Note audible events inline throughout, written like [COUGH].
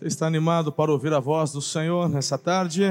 Você está animado para ouvir a voz do Senhor nessa tarde?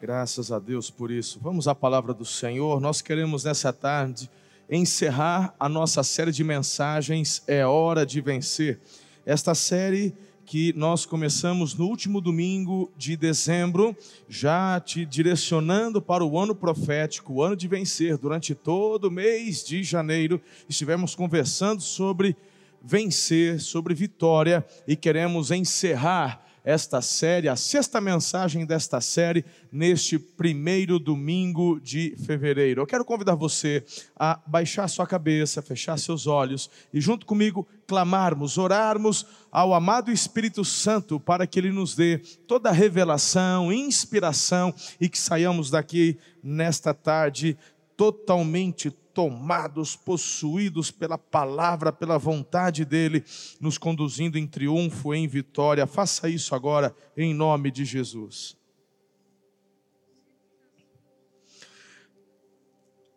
Graças a Deus por isso. Vamos à palavra do Senhor. Nós queremos nessa tarde encerrar a nossa série de mensagens É Hora de Vencer. Esta série que nós começamos no último domingo de dezembro, já te direcionando para o ano profético, o ano de vencer. Durante todo o mês de janeiro, estivemos conversando sobre vencer, sobre vitória, e queremos encerrar esta série, a sexta mensagem desta série, neste primeiro domingo de fevereiro. Eu quero convidar você a baixar sua cabeça, fechar seus olhos e, junto comigo, clamarmos, orarmos ao amado Espírito Santo para que Ele nos dê toda a revelação, inspiração e que saiamos daqui nesta tarde totalmente tomados, possuídos pela palavra, pela vontade dEle, nos conduzindo em triunfo, em vitória. Faça isso agora, em nome de Jesus.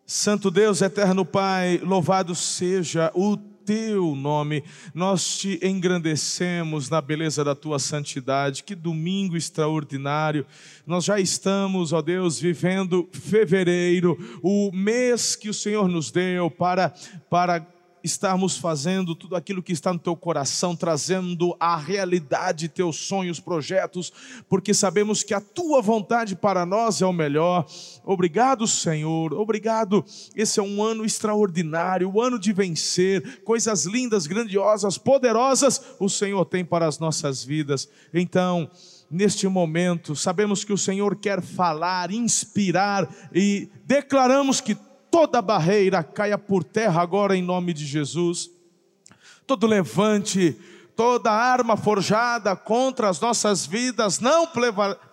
Santo Deus, eterno Pai, louvado seja o teu nome, nós te engrandecemos na beleza da tua santidade. Que domingo extraordinário! Nós já estamos, ó Deus, vivendo fevereiro, o mês que o Senhor nos deu para para estarmos fazendo tudo aquilo que está no teu coração, trazendo à realidade teus sonhos, projetos, porque sabemos que a tua vontade para nós é o melhor. Obrigado, Senhor. Obrigado. Esse é um ano extraordinário, o um ano de vencer, coisas lindas, grandiosas, poderosas o Senhor tem para as nossas vidas. Então, neste momento, sabemos que o Senhor quer falar, inspirar e declaramos que toda barreira caia por terra agora em nome de Jesus. Todo levante, toda arma forjada contra as nossas vidas não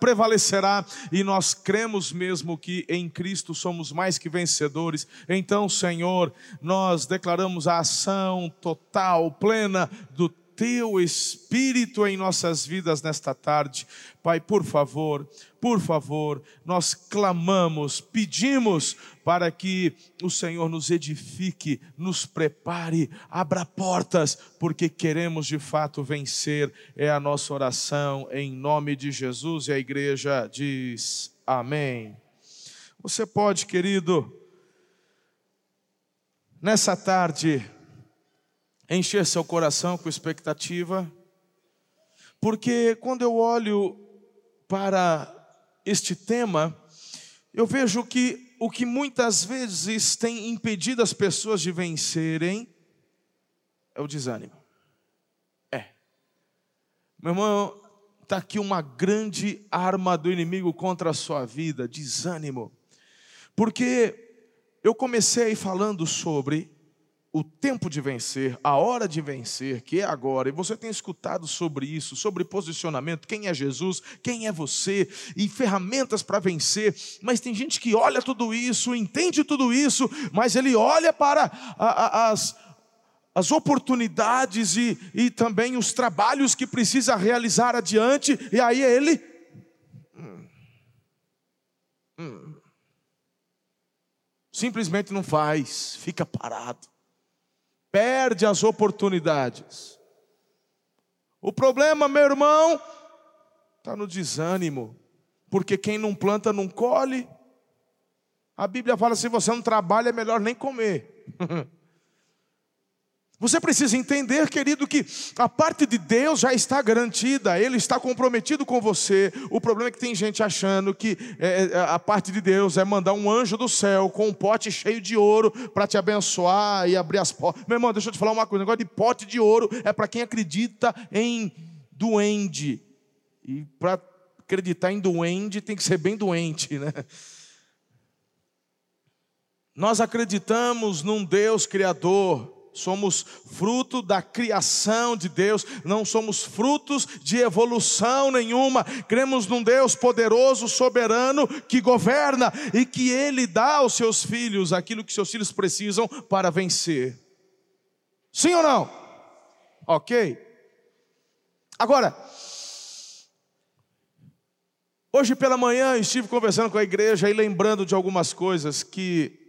prevalecerá, e nós cremos mesmo que em Cristo somos mais que vencedores. Então, Senhor, nós declaramos a ação total, plena do teu Espírito em nossas vidas nesta tarde. Pai, por favor, por favor, nós clamamos, pedimos para que o Senhor nos edifique, nos prepare, abra portas, porque queremos de fato vencer. É a nossa oração em nome de Jesus e a igreja diz amém. Você pode, querido, nessa tarde, encher seu coração com expectativa, porque quando eu olho para este tema, eu vejo que o que muitas vezes tem impedido as pessoas de vencerem é o desânimo. É. Meu irmão, está aqui uma grande arma do inimigo contra a sua vida: desânimo. Porque eu comecei falando sobre o tempo de vencer, a hora de vencer, que é agora, e você tem escutado sobre isso, sobre posicionamento, quem é Jesus, quem é você, e ferramentas para vencer, mas tem gente que olha tudo isso, entende tudo isso, mas ele olha para a, a, as, as oportunidades e, e também os trabalhos que precisa realizar adiante, e aí ele. Hum, hum, simplesmente não faz, fica parado perde as oportunidades. O problema, meu irmão, está no desânimo, porque quem não planta não colhe. A Bíblia fala: se você não trabalha, é melhor nem comer. [LAUGHS] Você precisa entender, querido, que a parte de Deus já está garantida, Ele está comprometido com você. O problema é que tem gente achando que é, é a parte de Deus é mandar um anjo do céu com um pote cheio de ouro para te abençoar e abrir as portas. Meu irmão, deixa eu te falar uma coisa: o negócio de pote de ouro é para quem acredita em duende. E para acreditar em duende tem que ser bem doente, né? Nós acreditamos num Deus criador somos fruto da criação de Deus, não somos frutos de evolução nenhuma. Cremos num Deus poderoso, soberano, que governa e que Ele dá aos seus filhos aquilo que seus filhos precisam para vencer. Sim ou não? Ok. Agora, hoje pela manhã estive conversando com a igreja e lembrando de algumas coisas que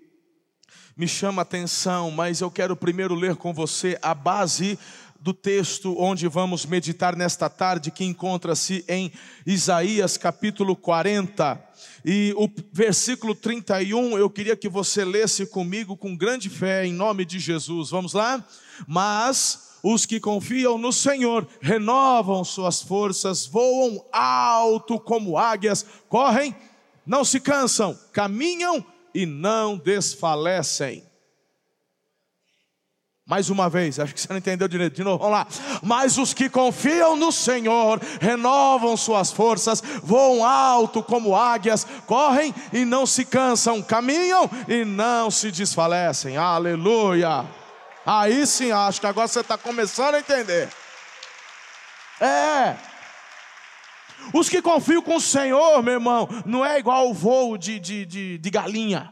me chama a atenção, mas eu quero primeiro ler com você a base do texto onde vamos meditar nesta tarde, que encontra-se em Isaías capítulo 40. E o versículo 31, eu queria que você lesse comigo com grande fé, em nome de Jesus. Vamos lá? Mas os que confiam no Senhor renovam suas forças, voam alto como águias, correm, não se cansam, caminham e não desfalecem. Mais uma vez, acho que você não entendeu direito. De novo, vamos lá. Mas os que confiam no Senhor renovam suas forças, voam alto como águias, correm e não se cansam, caminham e não se desfalecem. Aleluia. Aí sim, acho que agora você está começando a entender. É. Os que confiam com o Senhor, meu irmão, não é igual o voo de, de, de, de galinha.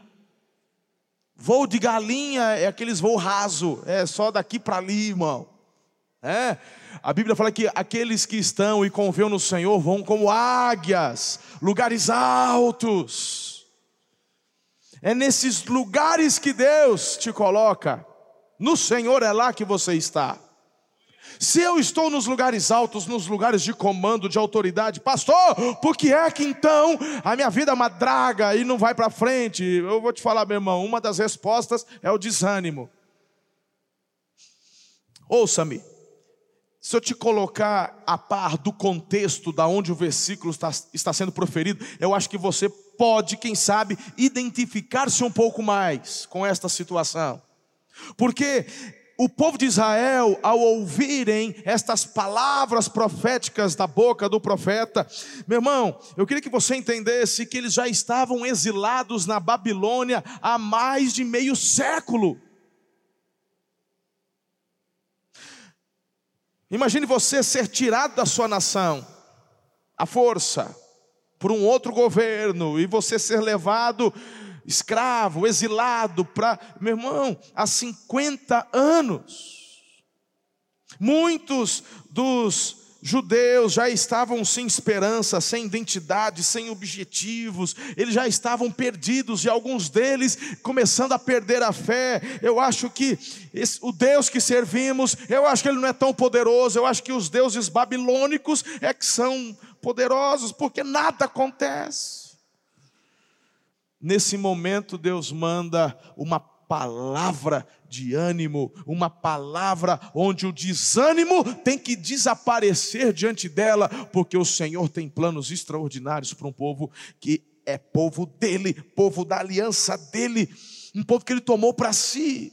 Voo de galinha é aqueles voo raso, é só daqui para ali, irmão. É. A Bíblia fala que aqueles que estão e confiam no Senhor vão como águias, lugares altos. É nesses lugares que Deus te coloca. No Senhor é lá que você está. Se eu estou nos lugares altos, nos lugares de comando, de autoridade, pastor, por que é que então a minha vida é uma draga e não vai para frente? Eu vou te falar, meu irmão, uma das respostas é o desânimo. Ouça-me, se eu te colocar a par do contexto da onde o versículo está, está sendo proferido, eu acho que você pode, quem sabe, identificar-se um pouco mais com esta situação. Porque o povo de Israel, ao ouvirem estas palavras proféticas da boca do profeta, meu irmão, eu queria que você entendesse que eles já estavam exilados na Babilônia há mais de meio século. Imagine você ser tirado da sua nação, à força, por um outro governo, e você ser levado escravo, exilado para, meu irmão, há 50 anos. Muitos dos judeus já estavam sem esperança, sem identidade, sem objetivos, eles já estavam perdidos e alguns deles começando a perder a fé. Eu acho que esse, o Deus que servimos, eu acho que ele não é tão poderoso, eu acho que os deuses babilônicos é que são poderosos, porque nada acontece. Nesse momento, Deus manda uma palavra de ânimo, uma palavra onde o desânimo tem que desaparecer diante dela, porque o Senhor tem planos extraordinários para um povo que é povo dele, povo da aliança dele, um povo que ele tomou para si.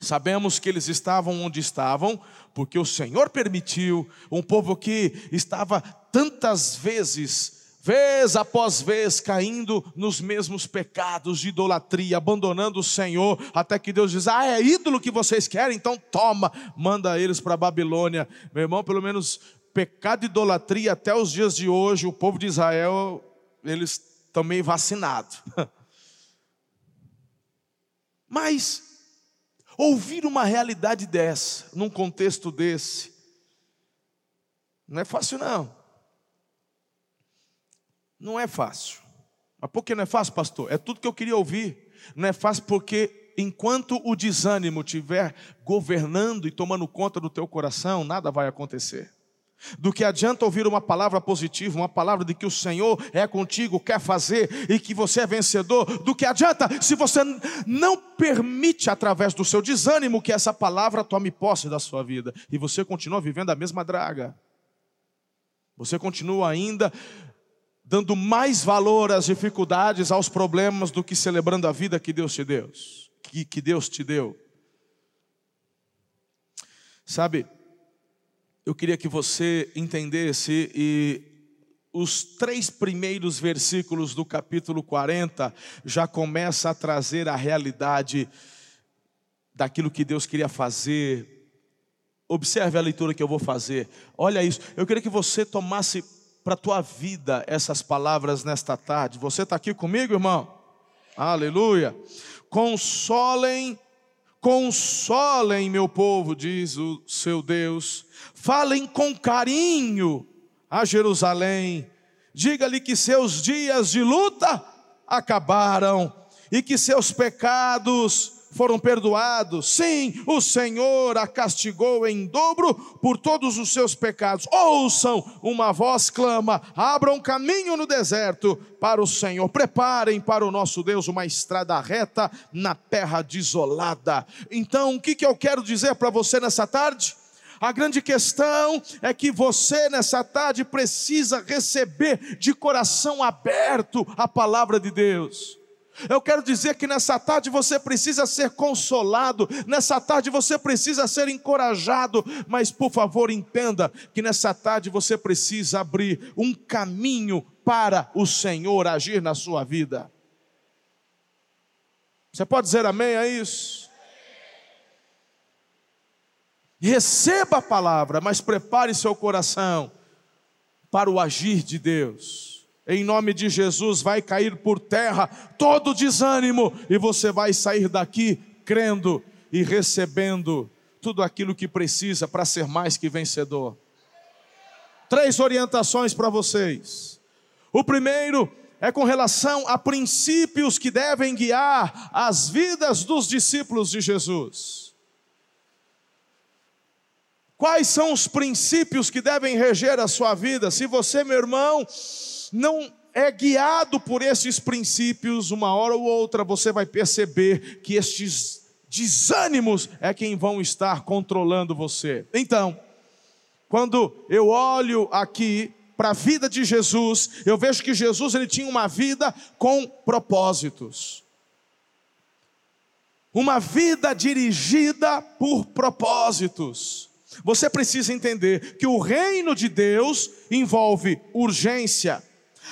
Sabemos que eles estavam onde estavam, porque o Senhor permitiu, um povo que estava tantas vezes vez após vez caindo nos mesmos pecados de idolatria, abandonando o Senhor, até que Deus diz: Ah, é ídolo que vocês querem? Então toma, manda eles para a Babilônia. Meu irmão, pelo menos pecado de idolatria até os dias de hoje, o povo de Israel, eles estão meio vacinados. [LAUGHS] Mas ouvir uma realidade dessa, num contexto desse, não é fácil não. Não é fácil. Mas por que não é fácil, pastor? É tudo que eu queria ouvir. Não é fácil porque enquanto o desânimo estiver governando e tomando conta do teu coração, nada vai acontecer. Do que adianta ouvir uma palavra positiva, uma palavra de que o Senhor é contigo, quer fazer e que você é vencedor, do que adianta se você não permite, através do seu desânimo, que essa palavra tome posse da sua vida e você continua vivendo a mesma draga. Você continua ainda dando mais valor às dificuldades, aos problemas, do que celebrando a vida que Deus te deu. Que, que Deus te deu. Sabe, eu queria que você entendesse e os três primeiros versículos do capítulo 40 já começa a trazer a realidade daquilo que Deus queria fazer. Observe a leitura que eu vou fazer. Olha isso. Eu queria que você tomasse para a tua vida essas palavras nesta tarde. Você está aqui comigo, irmão? Aleluia. Consolem, consolem meu povo, diz o seu Deus. Falem com carinho a Jerusalém. Diga-lhe que seus dias de luta acabaram e que seus pecados foram perdoados. Sim, o Senhor a castigou em dobro por todos os seus pecados. Ouçam, uma voz clama: abram caminho no deserto para o Senhor. Preparem para o nosso Deus uma estrada reta na terra desolada. Então, o que, que eu quero dizer para você nessa tarde? A grande questão é que você nessa tarde precisa receber de coração aberto a palavra de Deus. Eu quero dizer que nessa tarde você precisa ser consolado, nessa tarde você precisa ser encorajado, mas por favor entenda que nessa tarde você precisa abrir um caminho para o Senhor agir na sua vida. Você pode dizer amém a isso? Receba a palavra, mas prepare seu coração para o agir de Deus em nome de Jesus, vai cair por terra todo desânimo e você vai sair daqui crendo e recebendo tudo aquilo que precisa para ser mais que vencedor. Três orientações para vocês. O primeiro é com relação a princípios que devem guiar as vidas dos discípulos de Jesus. Quais são os princípios que devem reger a sua vida? Se você, meu irmão, não é guiado por esses princípios, uma hora ou outra você vai perceber que estes desânimos é quem vão estar controlando você. Então, quando eu olho aqui para a vida de Jesus, eu vejo que Jesus ele tinha uma vida com propósitos. Uma vida dirigida por propósitos. Você precisa entender que o reino de Deus envolve urgência,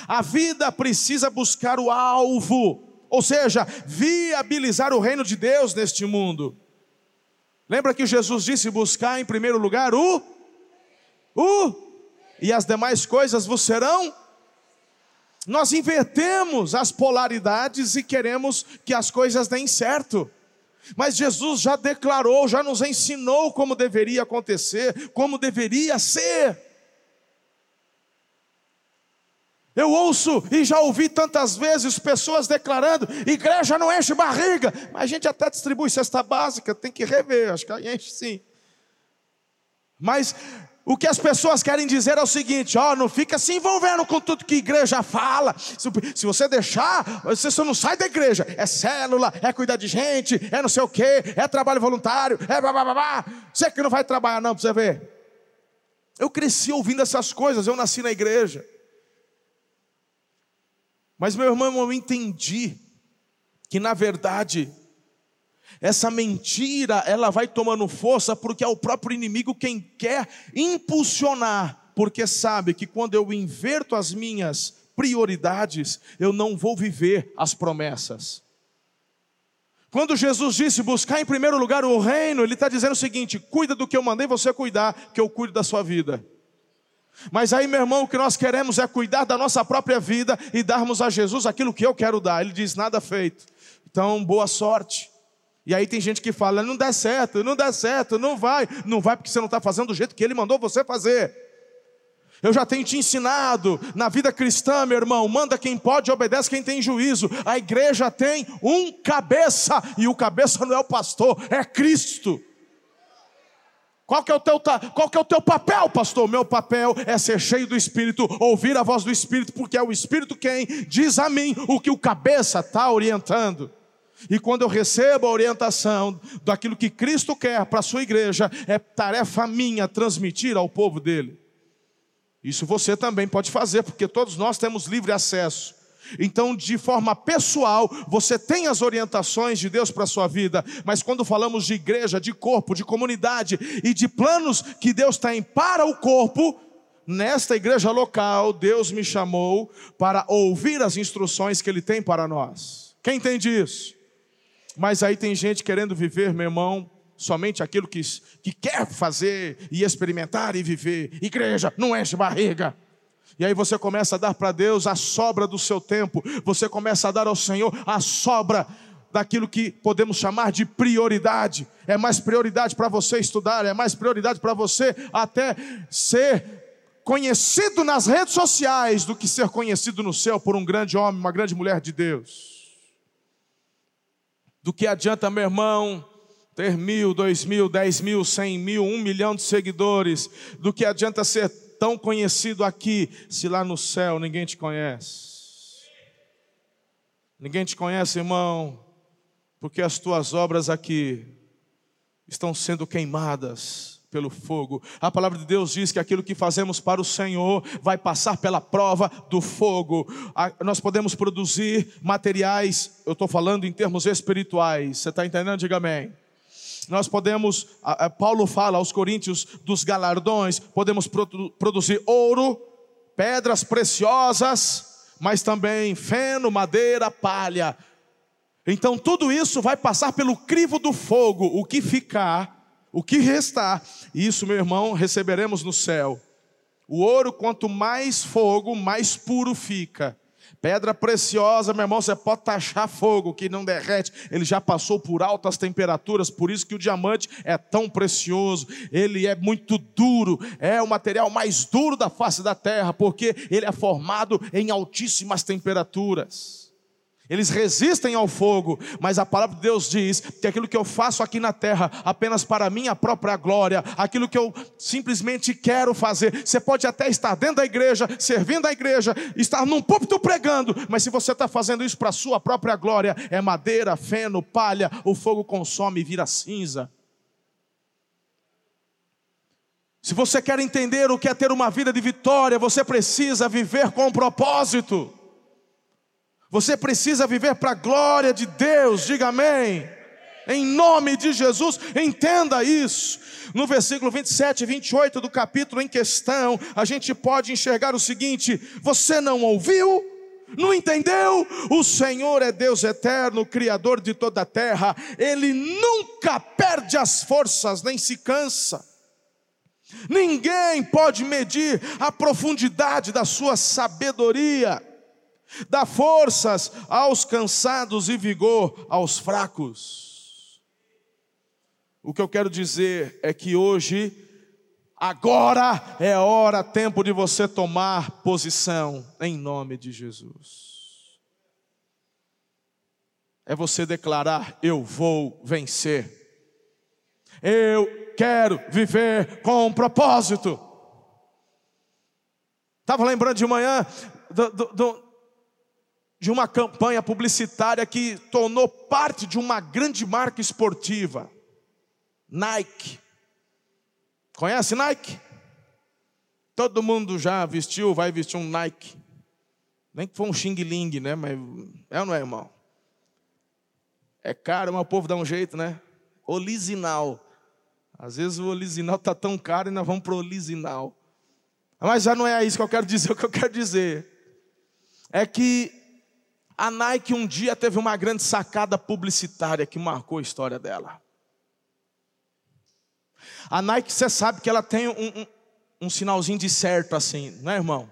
a vida precisa buscar o alvo, ou seja, viabilizar o reino de Deus neste mundo. Lembra que Jesus disse: buscar em primeiro lugar o, o, e as demais coisas vos serão. Nós invertemos as polaridades e queremos que as coisas deem certo. Mas Jesus já declarou, já nos ensinou como deveria acontecer, como deveria ser. Eu ouço e já ouvi tantas vezes pessoas declarando: igreja não enche barriga, mas a gente até distribui cesta básica, tem que rever, acho que enche sim. Mas o que as pessoas querem dizer é o seguinte: ó, não fica se envolvendo com tudo que igreja fala. Se, você deixar, você só não sai da igreja. É célula, é cuidar de gente, é não sei o quê, é trabalho voluntário, é babá. Você que não vai trabalhar, não, para você ver. Eu cresci ouvindo essas coisas, eu nasci na igreja. Mas, meu irmão, eu entendi que, na verdade, essa mentira ela vai tomando força porque é o próprio inimigo quem quer impulsionar, porque sabe que quando eu inverto as minhas prioridades, eu não vou viver as promessas. Quando Jesus disse buscar em primeiro lugar o reino, Ele está dizendo o seguinte: cuida do que eu mandei você cuidar, que eu cuido da sua vida. Mas aí, meu irmão, o que nós queremos é cuidar da nossa própria vida e darmos a Jesus aquilo que eu quero dar. Ele diz: nada feito. Então, boa sorte. E aí tem gente que fala: não dá certo, não dá certo, não vai. Não vai porque você não está fazendo do jeito que ele mandou você fazer. Eu já tenho te ensinado na vida cristã, meu irmão, manda quem pode, obedece quem tem juízo. A igreja tem um cabeça, e o cabeça não é o pastor, é Cristo. Qual que, é o teu, qual que é o teu papel, pastor? Meu papel é ser cheio do Espírito, ouvir a voz do Espírito, porque é o Espírito quem diz a mim o que o cabeça está orientando. E quando eu recebo a orientação daquilo que Cristo quer para a sua igreja, é tarefa minha transmitir ao povo dele. Isso você também pode fazer, porque todos nós temos livre acesso. Então, de forma pessoal, você tem as orientações de Deus para a sua vida, mas quando falamos de igreja, de corpo, de comunidade e de planos que Deus tem para o corpo, nesta igreja local, Deus me chamou para ouvir as instruções que Ele tem para nós. Quem entende isso? Mas aí tem gente querendo viver, meu irmão, somente aquilo que, que quer fazer e experimentar e viver. Igreja, não enche barriga. E aí você começa a dar para Deus a sobra do seu tempo, você começa a dar ao Senhor a sobra daquilo que podemos chamar de prioridade. É mais prioridade para você estudar, é mais prioridade para você até ser conhecido nas redes sociais do que ser conhecido no céu por um grande homem, uma grande mulher de Deus. Do que adianta, meu irmão, ter mil, dois mil, dez mil, cem mil, um milhão de seguidores? Do que adianta ser tão conhecido aqui, se lá no céu ninguém te conhece? Ninguém te conhece, irmão, porque as tuas obras aqui estão sendo queimadas pelo fogo. A palavra de Deus diz que aquilo que fazemos para o Senhor vai passar pela prova do fogo. Nós podemos produzir materiais, eu estou falando em termos espirituais, você está entendendo? Diga amém. Nós podemos, Paulo fala aos Coríntios dos galardões, podemos produzir ouro, pedras preciosas, mas também feno, madeira, palha. Então tudo isso vai passar pelo crivo do fogo, o que ficar o que restar, isso, meu irmão, receberemos no céu. O ouro, quanto mais fogo, mais puro fica. Pedra preciosa, meu irmão, você pode taxar fogo que não derrete. Ele já passou por altas temperaturas, por isso que o diamante é tão precioso. Ele é muito duro, é o material mais duro da face da terra, porque ele é formado em altíssimas temperaturas. Eles resistem ao fogo, mas a palavra de Deus diz que aquilo que eu faço aqui na terra, apenas para minha própria glória, aquilo que eu simplesmente quero fazer, você pode até estar dentro da igreja, servindo a igreja, estar num púlpito pregando, mas se você está fazendo isso para a sua própria glória, é madeira, feno, palha, o fogo consome e vira cinza. Se você quer entender o que é ter uma vida de vitória, você precisa viver com propósito. Você precisa viver para a glória de Deus, diga amém. Em nome de Jesus, entenda isso. No versículo 27 e 28 do capítulo em questão, a gente pode enxergar o seguinte: você não ouviu? Não entendeu? O Senhor é Deus eterno, Criador de toda a terra, Ele nunca perde as forças, nem se cansa. Ninguém pode medir a profundidade da sua sabedoria dá forças aos cansados e vigor aos fracos. O que eu quero dizer é que hoje, agora é hora, tempo de você tomar posição em nome de Jesus. É você declarar: Eu vou vencer. Eu quero viver com um propósito. Estava lembrando de manhã do, do, de uma campanha publicitária que tornou parte de uma grande marca esportiva, Nike. Conhece Nike? Todo mundo já vestiu, vai vestir um Nike. Nem que for um Xing Ling, né? Mas é ou não é, irmão? É caro, mas o povo dá um jeito, né? Olisinal. Às vezes o olisinal está tão caro e nós vamos para o olisinal. Mas já não é isso que eu quero dizer. [LAUGHS] O que eu quero dizer é que a Nike um dia teve uma grande sacada publicitária que marcou a história dela. A Nike, você sabe que ela tem um, um, um sinalzinho de certo assim, não é, irmão?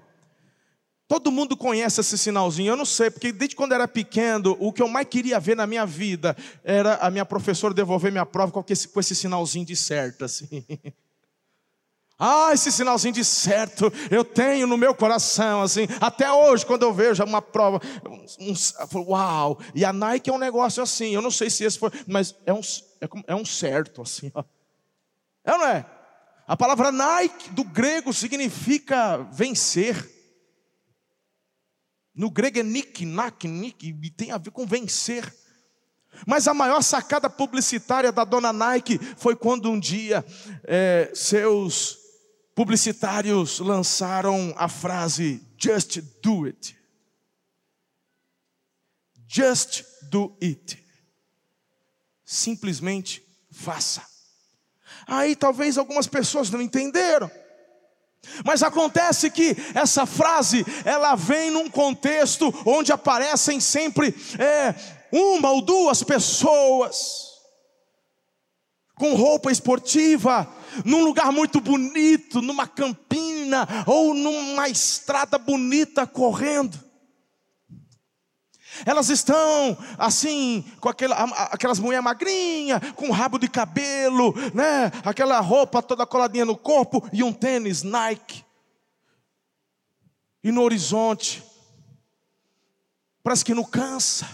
Todo mundo conhece esse sinalzinho, eu não sei, porque desde quando era pequeno, o que eu mais queria ver na minha vida era a minha professora devolver minha prova com esse, com esse sinalzinho de certo, assim. [LAUGHS] Ah, esse sinalzinho de certo eu tenho no meu coração, assim, até hoje, quando eu vejo uma prova, um, um, uau, e a Nike é um negócio assim, eu não sei se esse foi, mas é um, é, é um certo, assim, ó. É ou não é? A palavra Nike do grego significa vencer. No grego é nik, nak, nik, e tem a ver com vencer. Mas a maior sacada publicitária da dona Nike foi quando um dia é, seus publicitários lançaram a frase just do it. Just do it. Simplesmente faça. Aí talvez algumas pessoas não entenderam. Mas acontece que essa frase ela vem num contexto onde aparecem sempre é, uma ou duas pessoas com roupa esportiva, num lugar muito bonito, numa campina ou numa estrada bonita correndo. Elas estão assim, com aquela, aquelas mulheres magrinhas, com rabo de cabelo, né? aquela roupa toda coladinha no corpo e um tênis Nike. E no horizonte, parece que não cansa,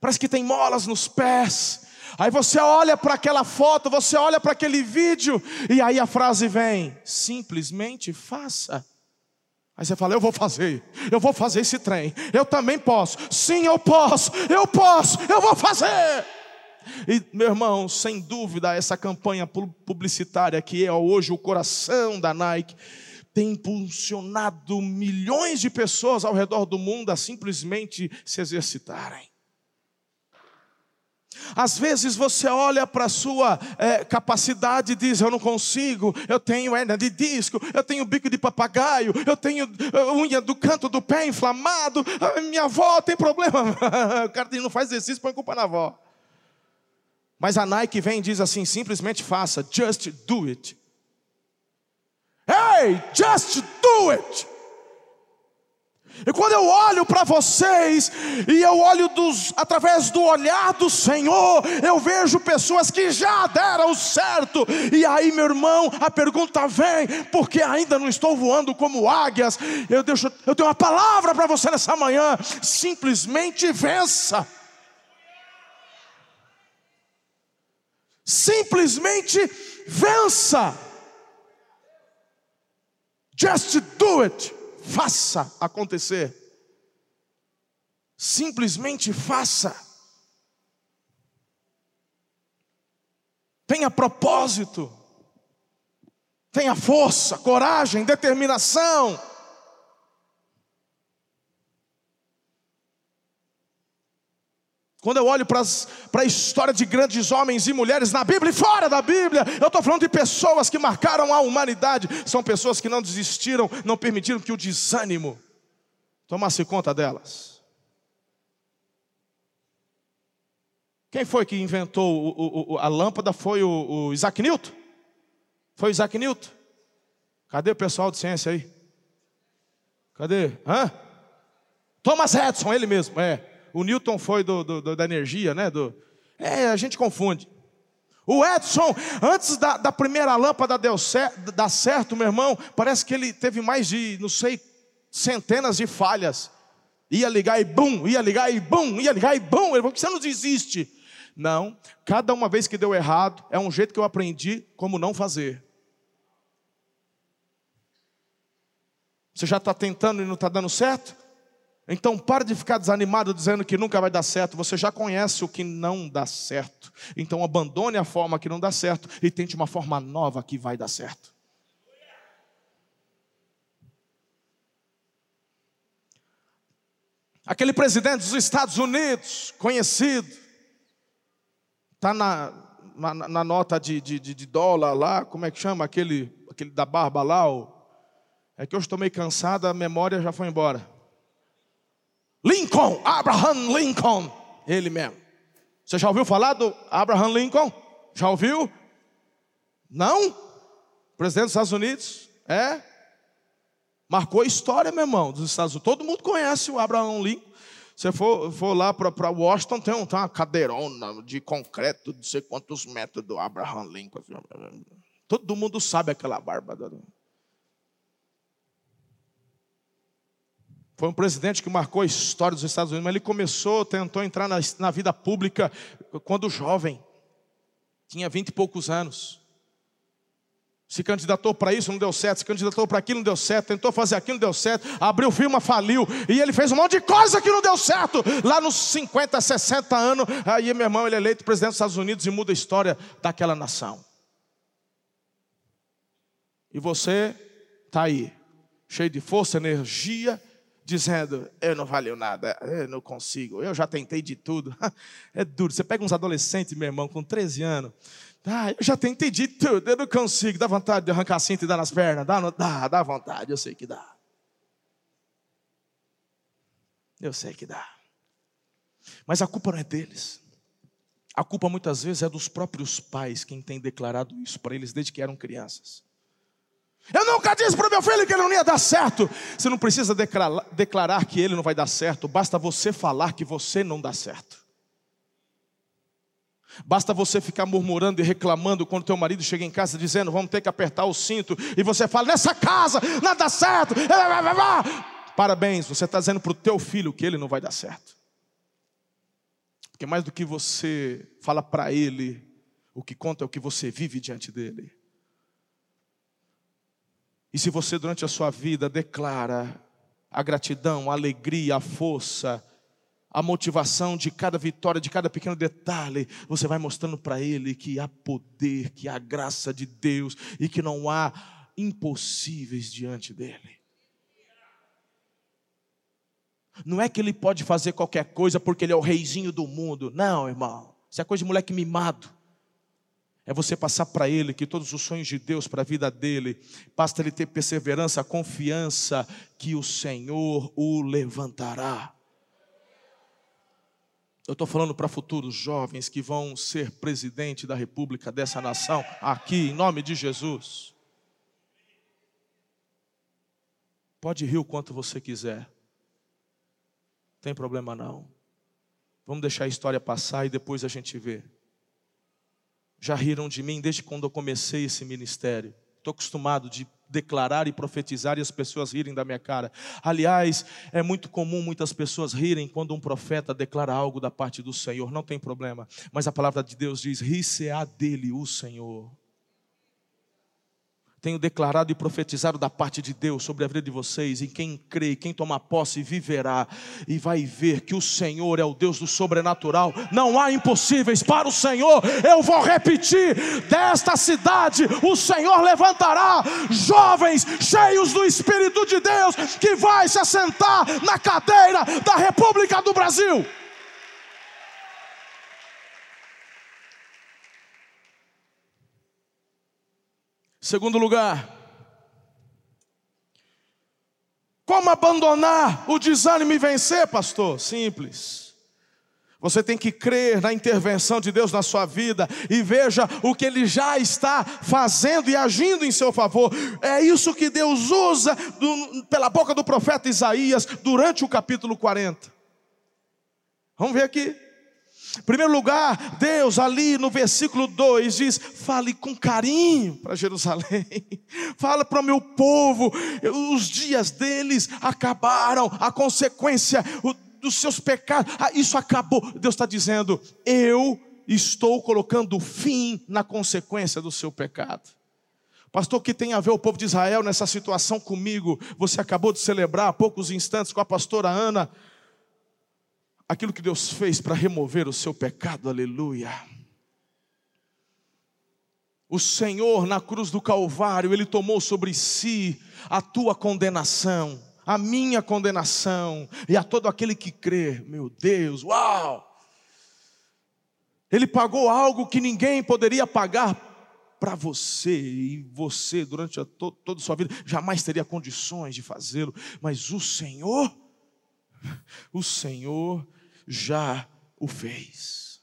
parece que tem molas nos pés. Aí você olha para aquela foto, você olha para aquele vídeo, e aí a frase vem: simplesmente faça. Aí você fala: Eu vou fazer, eu vou fazer esse trem, eu também posso, sim, eu posso, eu posso, eu vou fazer. E meu irmão, sem dúvida, essa campanha publicitária que é hoje o coração da Nike, tem impulsionado milhões de pessoas ao redor do mundo a simplesmente se exercitarem. Às vezes você olha para a sua é, capacidade e diz: Eu não consigo, eu tenho hernia de disco, eu tenho bico de papagaio, eu tenho é, unha do canto do pé inflamado, minha avó tem problema. [LAUGHS] o cara não faz exercício, põe culpa na avó. Mas a Nike vem e diz assim: simplesmente faça, just do it. Hey, just do it. E quando eu olho para vocês e eu olho dos, através do olhar do Senhor, eu vejo pessoas que já deram certo. E aí, meu irmão, a pergunta vem: porque ainda não estou voando como águias? Eu, deixo, eu tenho uma palavra para você nessa manhã: simplesmente vença. Simplesmente vença. Just do it faça acontecer. Simplesmente faça. Tenha propósito. Tenha força, coragem, determinação. Quando eu olho para, a história de grandes homens e mulheres na Bíblia e fora da Bíblia, eu estou falando de pessoas que marcaram a humanidade. São pessoas que não desistiram, não permitiram que o desânimo tomasse conta delas. Quem foi que inventou o, o, a lâmpada? Foi o, o Isaac Newton? Foi o Isaac Newton? Cadê o pessoal de ciência aí? Cadê? Hã? Thomas Edison, ele mesmo, é. O Newton foi do, do, da energia, né? Do, é, a gente confunde. O Edson, antes da, da primeira lâmpada deu dar certo, meu irmão, parece que ele teve mais de, não sei, centenas de falhas. Ia ligar e bum, ia ligar e bum, ia ligar e bum. Ele falou, você não desiste. Não, cada uma vez que deu errado, é um jeito que eu aprendi como não fazer. Você já está tentando e não está dando certo? Então pare de ficar desanimado dizendo que nunca vai dar certo. Você já conhece o que não dá certo. Então abandone a forma que não dá certo e tente uma forma nova que vai dar certo. Aquele presidente dos Estados Unidos, conhecido, está na, na, na, nota de, de, de, dólar lá, como é que chama? Aquele, aquele da barba lá. Ó. É que eu estou meio cansado, a memória já foi embora. Lincoln, Abraham Lincoln, ele mesmo. Você já ouviu falar do Abraham Lincoln? Já ouviu? Não? Presidente dos Estados Unidos? É? Marcou a história, meu irmão, dos Estados Unidos. Todo mundo conhece o Abraham Lincoln. Você for, for lá para Washington, tem, um, tem uma cadeirona de concreto, não sei quantos metros do Abraham Lincoln. Todo mundo sabe aquela barba. Foi um presidente que marcou a história dos Estados Unidos, mas ele começou, tentou entrar na, na vida pública quando jovem, tinha vinte e poucos anos. Se candidatou para isso, não deu certo. Se candidatou para aquilo, não deu certo. Tentou fazer aquilo, não deu certo. Abriu firma, faliu. E ele fez um monte de coisa que não deu certo. Lá nos 50, 60 anos. Aí, meu irmão, ele é eleito presidente dos Estados Unidos e muda a história daquela nação. E você está aí, cheio de força, energia dizendo: Eu não valeu nada, eu não consigo, eu já tentei de tudo. [LAUGHS] É duro. Você pega uns adolescentes, meu irmão, com 13 anos. Ah, eu já tentei de tudo, eu não consigo. Dá vontade de arrancar a cinta e dar nas pernas? Dá, dá, dá vontade, eu sei que dá. Eu sei que dá. Mas a culpa não é deles. A culpa muitas vezes é dos próprios pais, quem tem declarado isso para eles desde que eram crianças. Eu nunca disse para o meu filho que ele não ia dar certo. Você não precisa declarar, declarar que ele não vai dar certo, basta você falar que você não dá certo. Basta você ficar murmurando e reclamando quando teu marido chega em casa dizendo, vamos ter que apertar o cinto, e você fala, nessa casa nada dá certo. Parabéns, você está dizendo para o teu filho que ele não vai dar certo. Porque mais do que você fala para ele, o que conta é o que você vive diante dele. E se você durante a sua vida declara a gratidão, a alegria, a força, a motivação de cada vitória, de cada pequeno detalhe, você vai mostrando para ele que há poder, que há graça de Deus e que não há impossíveis diante dele. Não é que ele pode fazer qualquer coisa porque ele é o reizinho do mundo. Não, irmão. Isso é coisa de moleque mimado. É você passar para ele que todos os sonhos de Deus para a vida dele, basta ele ter perseverança, confiança que o Senhor o levantará. Eu estou falando para futuros jovens que vão ser presidente da república dessa nação, aqui, em nome de Jesus. Pode rir o quanto você quiser tem problema não. Vamos deixar a história passar e depois a gente vê. Já riram de mim desde quando eu comecei esse ministério. Estou acostumado de declarar e profetizar e as pessoas rirem da minha cara. Aliás, é muito comum muitas pessoas rirem quando um profeta declara algo da parte do Senhor. Não tem problema. Mas a palavra de Deus diz: ri-se-á dele o Senhor tenho declarado e profetizado da parte de Deus sobre a vida de vocês, e quem crê, quem toma posse, viverá e vai ver que o Senhor é o Deus do sobrenatural. Não há impossíveis para o Senhor. Eu vou repetir: desta cidade o Senhor levantará jovens cheios do Espírito de Deus que vai se assentar na cadeira da República do Brasil. Segundo lugar, como abandonar o desânimo e vencer, pastor? Simples. Você tem que crer na intervenção de Deus na sua vida e veja o que Ele já está fazendo e agindo em seu favor. É isso que Deus usa do, pela boca do profeta Isaías durante o capítulo 40. Vamos ver aqui. Primeiro lugar, Deus ali no versículo 2 diz: fale com carinho para Jerusalém, [LAUGHS] fala para o meu povo, os dias deles acabaram, a consequência dos seus pecados, ah, isso acabou. Deus está dizendo: eu estou colocando fim na consequência do seu pecado. Pastor, que tem a ver o povo de Israel nessa situação comigo? Você acabou de celebrar há poucos instantes com a pastora Ana aquilo que Deus fez para remover o seu pecado, aleluia. O Senhor na cruz do Calvário, Ele tomou sobre si a tua condenação, a minha condenação e a todo aquele que crê. Meu Deus, uau! Ele pagou algo que ninguém poderia pagar para você, e você, durante a to toda a sua vida, jamais teria condições de fazê-lo, mas o Senhor, o Senhor já o fez.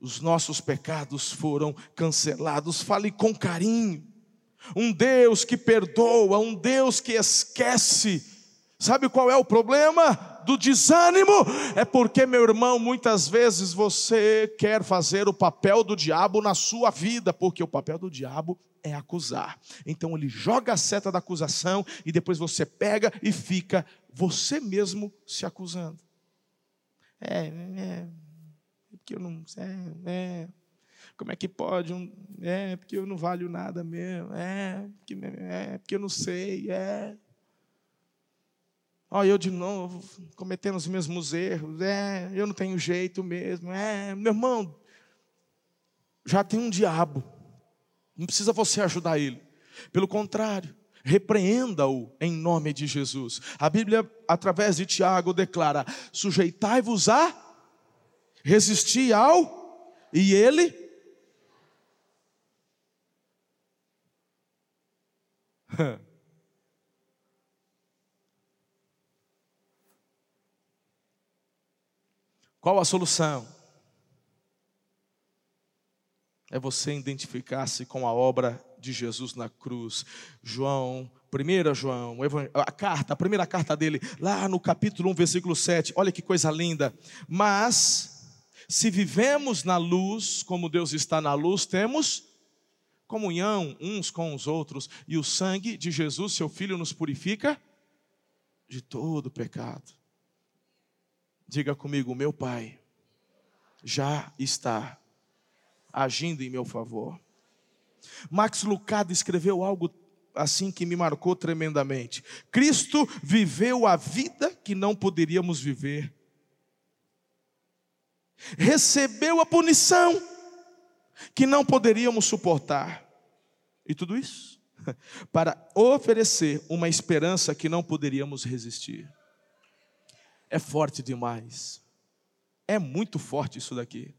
Os nossos pecados foram cancelados. Fale com carinho. Um Deus que perdoa, um Deus que esquece. Sabe qual é o problema do desânimo? É porque, meu irmão, muitas vezes você quer fazer o papel do diabo na sua vida, porque o papel do diabo é acusar. Então ele joga a seta da acusação e depois você pega e fica você mesmo se acusando. É, é, porque eu não. É, é, como é que pode? Um, é, porque eu não valho nada mesmo. É, porque, é, porque eu não sei. É. Ó, eu de novo, cometendo os mesmos erros. É, eu não tenho jeito mesmo. É, meu irmão, já tem um diabo. Não precisa você ajudar ele. Pelo contrário, repreenda-o em nome de Jesus. A Bíblia, através de Tiago, declara: sujeitai-vos a, resisti ao, e ele. [LAUGHS] Qual a solução? É você identificar-se com a obra de Jesus na cruz. João, 1 João, a carta, a primeira carta dele, lá no capítulo 1, versículo 7. Olha que coisa linda. Mas se vivemos na luz, como Deus está na luz, temos comunhão uns com os outros, e o sangue de Jesus, seu filho, nos purifica de todo pecado. Diga comigo, meu Pai já está agindo em meu favor. Max Lucado escreveu algo assim que me marcou tremendamente. Cristo viveu a vida que não poderíamos viver. Recebeu a punição que não poderíamos suportar. E tudo isso [LAUGHS] para oferecer uma esperança que não poderíamos resistir é forte demais. É muito forte isso daqui.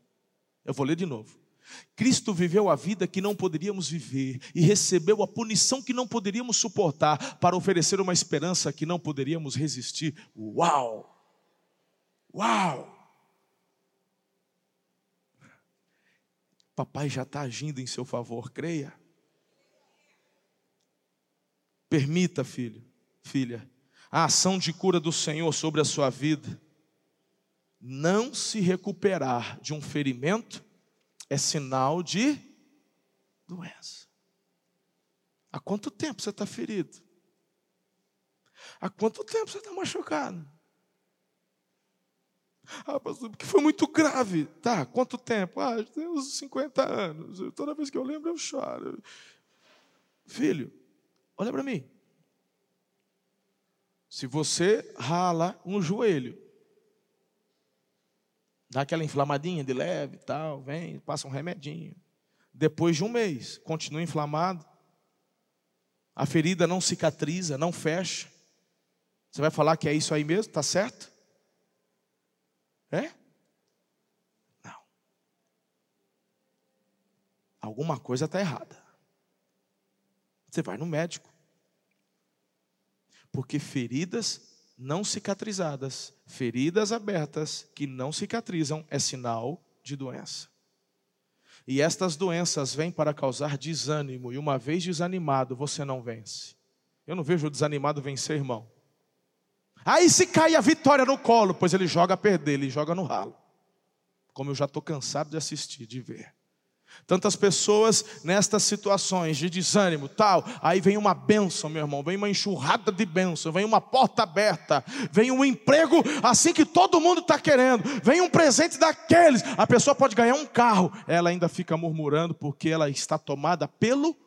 Eu vou ler de novo. Cristo viveu a vida que não poderíamos viver e recebeu a punição que não poderíamos suportar para oferecer uma esperança que não poderíamos resistir. Uau! Uau! Papai já está agindo em seu favor, creia. Permita, filho, filha, a ação de cura do Senhor sobre a sua vida. Não se recuperar de um ferimento é sinal de doença. Há quanto tempo você está ferido? Há quanto tempo você está machucado? Ah, pastor, porque foi muito grave. Tá, quanto tempo? Ah, tem uns 50 anos. Toda vez que eu lembro, eu choro. Filho, olha para mim. Se você rala um joelho, dá aquela inflamadinha de leve e tal, vem, passa um remedinho. Depois de um mês, continua inflamado, a ferida não cicatriza, não fecha. Você vai falar que é isso aí mesmo? Está certo? É? Não. Alguma coisa está errada. Você vai no médico. Porque feridas não cicatrizadas, feridas abertas que não cicatrizam, é sinal de doença. E estas doenças vêm para causar desânimo, e uma vez desanimado, você não vence. Eu não vejo o desanimado vencer, irmão. Aí se cai a vitória no colo, pois ele joga a perder, ele joga no ralo. Como eu já estou cansado de assistir, de ver. Tantas pessoas nestas situações de desânimo, tal, aí vem uma bênção, meu irmão, vem uma enxurrada de bênção, vem uma porta aberta, vem um emprego assim que todo mundo está querendo, vem um presente daqueles, a pessoa pode ganhar um carro, ela ainda fica murmurando porque ela está tomada pelo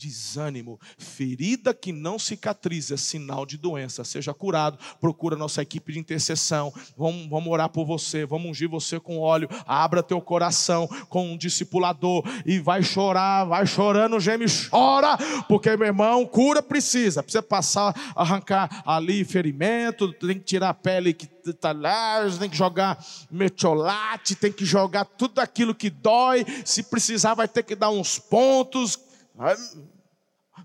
desânimo, ferida que não cicatriza, é sinal de doença. Seja curado, procura nossa equipe de intercessão. Vamos, vamos orar por você, vamos ungir você com óleo. Abra teu coração com um discipulador e vai chorar, vai chorando, geme, chora, porque meu irmão, cura precisa. Precisa passar, arrancar ali ferimento, tem que tirar a pele que está lá, tem que jogar metiolate, tem que jogar tudo aquilo que dói. Se precisar, vai ter que dar uns pontos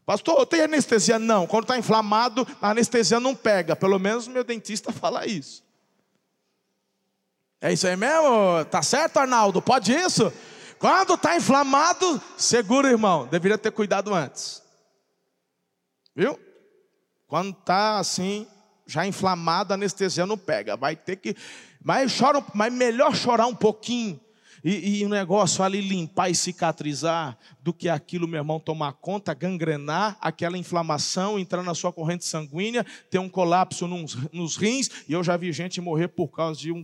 Pastor, tem anestesia? Não. Quando está inflamado, a anestesia não pega. Pelo menos meu dentista [LAUGHS] fala isso. É isso aí mesmo? Tá certo, Arnaldo? Pode isso? Quando está inflamado, segura, irmão. Deveria ter cuidado antes. Viu? Quando está assim, já inflamado, a anestesia não pega. Vai ter que. Mas, chora, mas melhor chorar um pouquinho e, e o negócio ali limpar e cicatrizar, do que aquilo, meu irmão, tomar conta, gangrenar, aquela inflamação, entrar na sua corrente sanguínea, ter um colapso nos, nos rins, e eu já vi gente morrer por causa de um.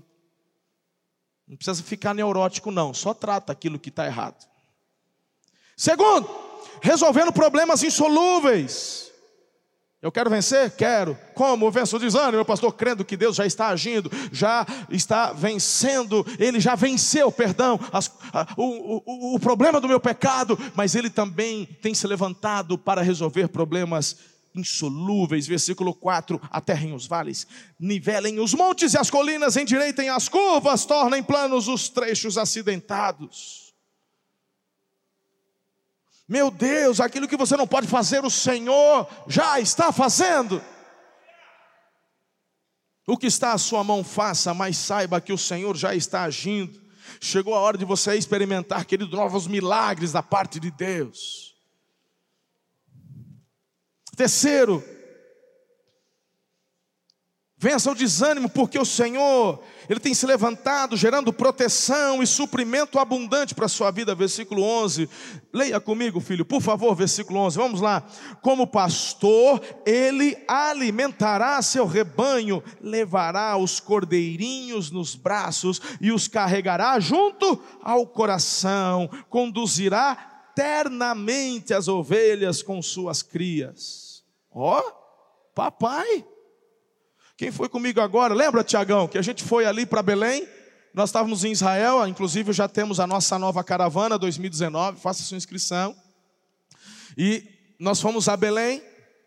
Não precisa ficar neurótico, não, só trata aquilo que está errado. Segundo, resolvendo problemas insolúveis. Eu quero vencer? Quero. Como? Eu venço o desânimo, meu pastor, crendo que Deus já está agindo, já está vencendo, Ele já venceu, perdão, as, a, o, o, o problema do meu pecado, mas Ele também tem se levantado para resolver problemas insolúveis. Versículo 4: aterrem os vales, nivelem os montes e as colinas, endireitem as curvas, tornem planos os trechos acidentados. Meu Deus, aquilo que você não pode fazer, o Senhor já está fazendo. O que está à sua mão, faça, mas saiba que o Senhor já está agindo. Chegou a hora de você experimentar, querido, novos milagres da parte de Deus. Terceiro, Vença o desânimo, porque o Senhor, Ele tem se levantado, gerando proteção e suprimento abundante para a sua vida. Versículo 11. Leia comigo, filho, por favor, versículo 11. Vamos lá. Como pastor, Ele alimentará seu rebanho, levará os cordeirinhos nos braços e os carregará junto ao coração, conduzirá ternamente as ovelhas com suas crias. Ó, oh, papai. Quem foi comigo agora? Lembra, Tiagão, que a gente foi ali para Belém? Nós estávamos em Israel, inclusive já temos a nossa nova caravana 2019, faça sua inscrição. E nós fomos a Belém,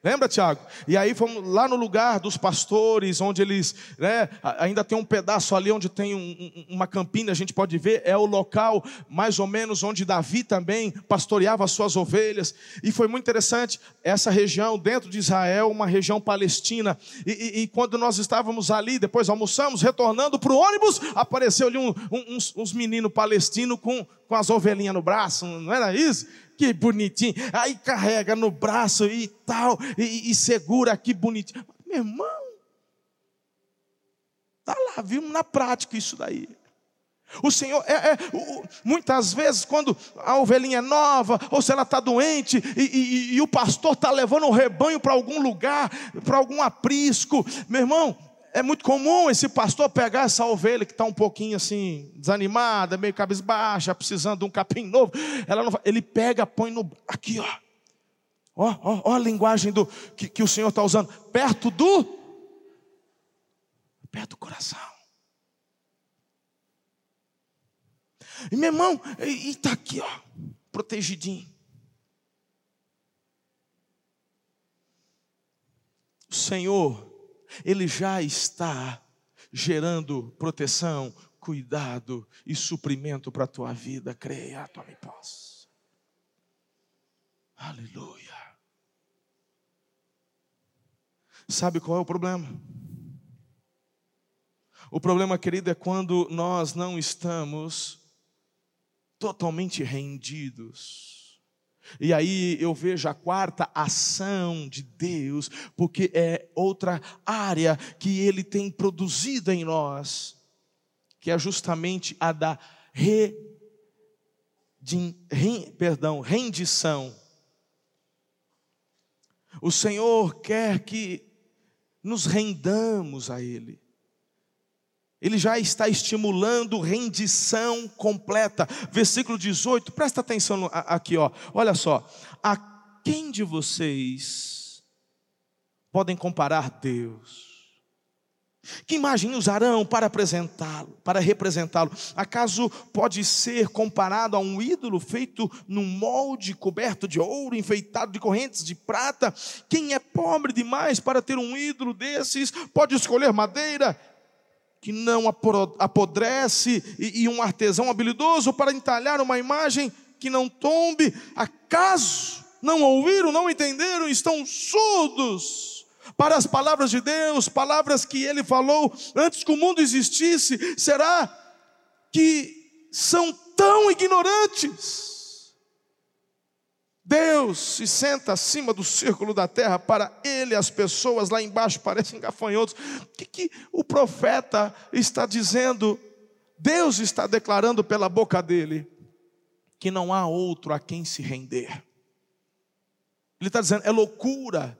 Lembra, Tiago? E aí fomos lá no lugar dos pastores, onde eles, né, ainda tem um pedaço ali onde tem um, uma campina, a gente pode ver, é o local mais ou menos onde Davi também pastoreava as suas ovelhas. E foi muito interessante essa região dentro de Israel, uma região palestina. E, e, e quando nós estávamos ali, depois almoçamos, retornando para o ônibus, apareceu ali um, um, uns, uns meninos palestinos com, com as ovelhinhas no braço, não era isso? Que bonitinho. Aí carrega no braço e tal, e, e segura aqui bonitinho. Meu irmão, tá lá, vimos na prática isso daí. O Senhor, é, é, muitas vezes, quando a ovelhinha é nova, ou se ela está doente, e, e, e o pastor está levando o rebanho para algum lugar, para algum aprisco, meu irmão, é muito comum esse pastor pegar essa ovelha que está um pouquinho assim, desanimada, meio cabisbaixa, precisando de um capim novo. Ela não, ele pega, põe no. Aqui, ó. Ó, ó, ó a linguagem do, que, que o Senhor está usando. Perto do. Perto do coração. E meu irmão, e está aqui, ó, protegidinho. O Senhor ele já está gerando proteção, cuidado e suprimento para a tua vida. Creia, tome posse. Aleluia. Sabe qual é o problema? O problema, querido, é quando nós não estamos totalmente rendidos e aí eu vejo a quarta ação de Deus, porque é outra área que Ele tem produzido em nós, que é justamente a da re, de, re, perdão, rendição. O Senhor quer que nos rendamos a Ele. Ele já está estimulando rendição completa. Versículo 18, presta atenção aqui, ó. Olha só. A quem de vocês podem comparar Deus? Que imagem usarão para apresentá-lo, para representá-lo? Acaso pode ser comparado a um ídolo feito num molde coberto de ouro, enfeitado de correntes de prata? Quem é pobre demais para ter um ídolo desses pode escolher madeira que não apodrece, e, um artesão habilidoso para entalhar uma imagem que não tombe. Acaso não ouviram, não entenderam, estão surdos para as palavras de Deus, palavras que ele falou antes que o mundo existisse? Será que são tão ignorantes? Deus se senta acima do círculo da terra, para ele as pessoas lá embaixo parecem gafanhotos. O que, que o profeta está dizendo? Deus está declarando pela boca dele que não há outro a quem se render. Ele está dizendo, é loucura.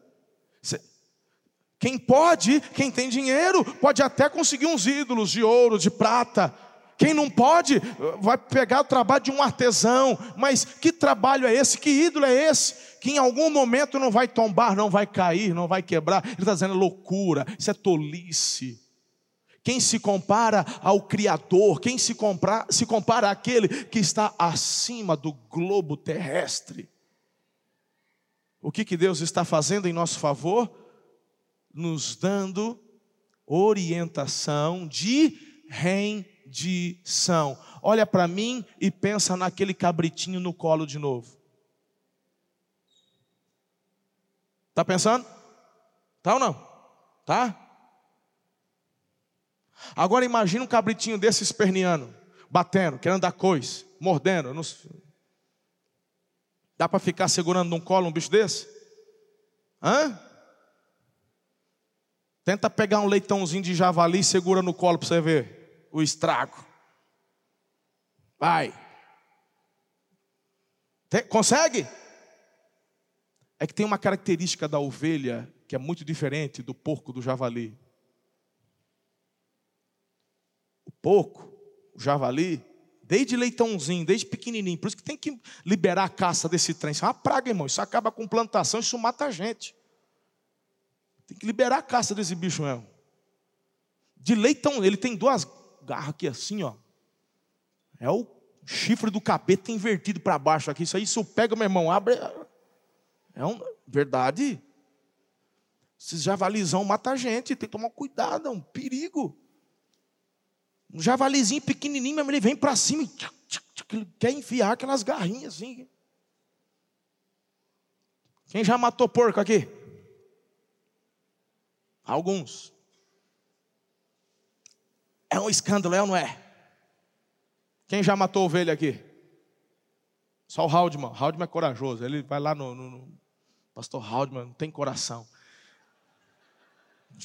Quem pode, quem tem dinheiro, pode até conseguir uns ídolos de ouro, de prata, quem não pode, vai pegar o trabalho de um artesão. Mas que trabalho é esse? Que ídolo é esse? Que em algum momento não vai tombar, não vai cair, não vai quebrar. Ele está dizendo é loucura, isso é tolice. Quem se compara ao Criador, quem se, compara, se compara àquele que está acima do globo terrestre. O que, que Deus está fazendo em nosso favor? Nos dando orientação de reino rendição. Olha para mim e pensa naquele cabritinho no colo de novo. Tá pensando? Tá ou não? Tá? Agora imagine um cabritinho desse esperneando, batendo, querendo dar coisa, mordendo. Não... Dá para ficar segurando num colo um bicho desse? Hã? Tenta pegar um leitãozinho de javali e segura no colo para você ver o estrago. Vai. Consegue? É que tem uma característica da ovelha que é muito diferente do porco do javali. O porco, o javali, desde leitãozinho, desde pequenininho, por isso que tem que liberar a caça desse trem. Isso é uma praga, irmão. Isso acaba com plantação, isso mata a gente. Tem que liberar a caça desse bicho mesmo. De leitão, ele tem duas garras aqui assim, ó. É o chifre do capeta invertido para baixo aqui. Isso aí, se eu pego, meu irmão, abre. É um, verdade. Esses javalizão mata a gente, tem que tomar cuidado, é um perigo. Um javalizinho pequenininho, mas ele vem para cima e ele quer enfiar aquelas garrinhas assim. Quem já matou porco aqui? Alguns. É um escândalo, é ou não é? Quem já matou ovelha aqui? Só o Haldman. Haldman é corajoso. Ele vai lá no, no, no Pastor Haldman, não tem coração.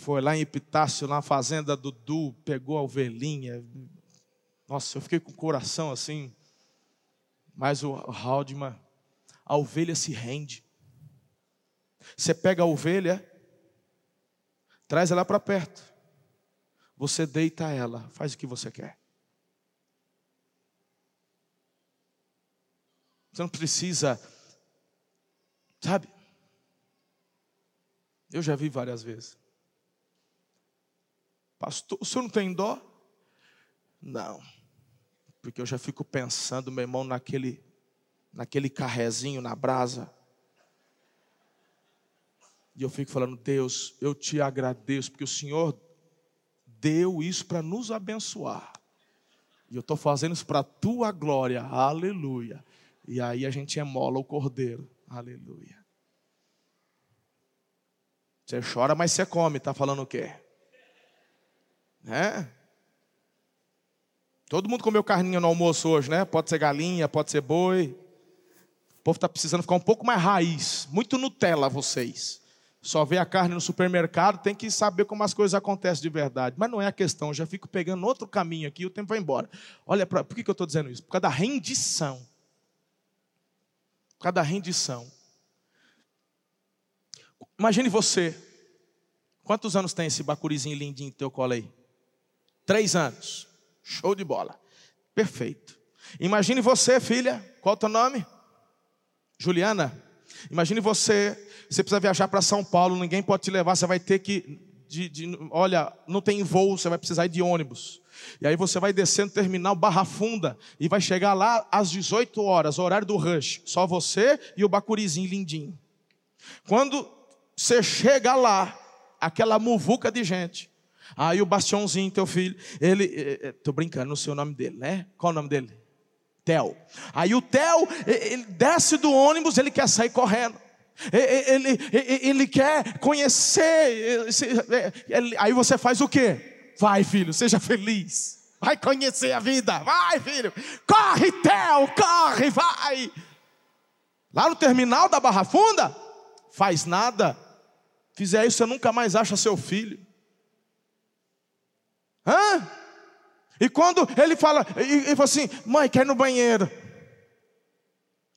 Foi lá em Epitácio, na fazenda do Du, pegou a ovelhinha. Nossa, eu fiquei com o coração assim. Mas o Haldman, a ovelha se rende. Você pega a ovelha, traz ela para perto. Você deita ela, faz o que você quer. Você não precisa, sabe? Eu já vi várias vezes. Pastor, o senhor não tem dó? Não. Porque eu já fico pensando, meu irmão, naquele, naquele carrezinho na brasa. E eu fico falando, Deus, eu te agradeço, porque o Senhor deu isso para nos abençoar. E eu estou fazendo isso para a tua glória. Aleluia. E aí a gente emola o cordeiro. Aleluia. Você chora, mas você come. Está falando o quê? É? Todo mundo comeu carninha no almoço hoje, né? Pode ser galinha, pode ser boi. O povo está precisando ficar um pouco mais raiz. Muito Nutella vocês. Só vê a carne no supermercado, tem que saber como as coisas acontecem de verdade. Mas não é a questão, eu já fico pegando outro caminho aqui e o tempo vai embora. Olha, pra, por que, que eu estou dizendo isso? Por causa da rendição por causa da rendição. Imagine você. Quantos anos tem esse bacurizinho lindinho no teu colo aí? Três anos. Show de bola. Perfeito. Imagine você, filha. Qual é o teu nome? Juliana. Imagine você. Você precisa viajar para São Paulo. Ninguém pode te levar. Você vai ter que. De, de, olha, não tem voo. Você vai precisar ir de ônibus. E aí você vai descendo terminal Barra Funda e vai chegar lá às 18 horas, horário do rush. Só você e o bacurizinho lindinho. Quando você chega lá, aquela muvuca de gente. Aí o Bastiãozinho, teu filho, ele, eh, eh, tô brincando, não sei o nome dele, né? Qual o nome dele? Theo. Aí o Theo, ele desce do ônibus, ele quer sair correndo. Ele, ele, ele quer conhecer. Aí você faz o quê? Vai, filho, seja feliz. Vai conhecer a vida. Vai, filho. Corre, Theo, corre, vai. Lá no terminal da Barra Funda, faz nada. Fizer isso, você nunca mais acha seu filho. Hã? E quando ele fala, e, e fala assim, mãe, quer ir no banheiro.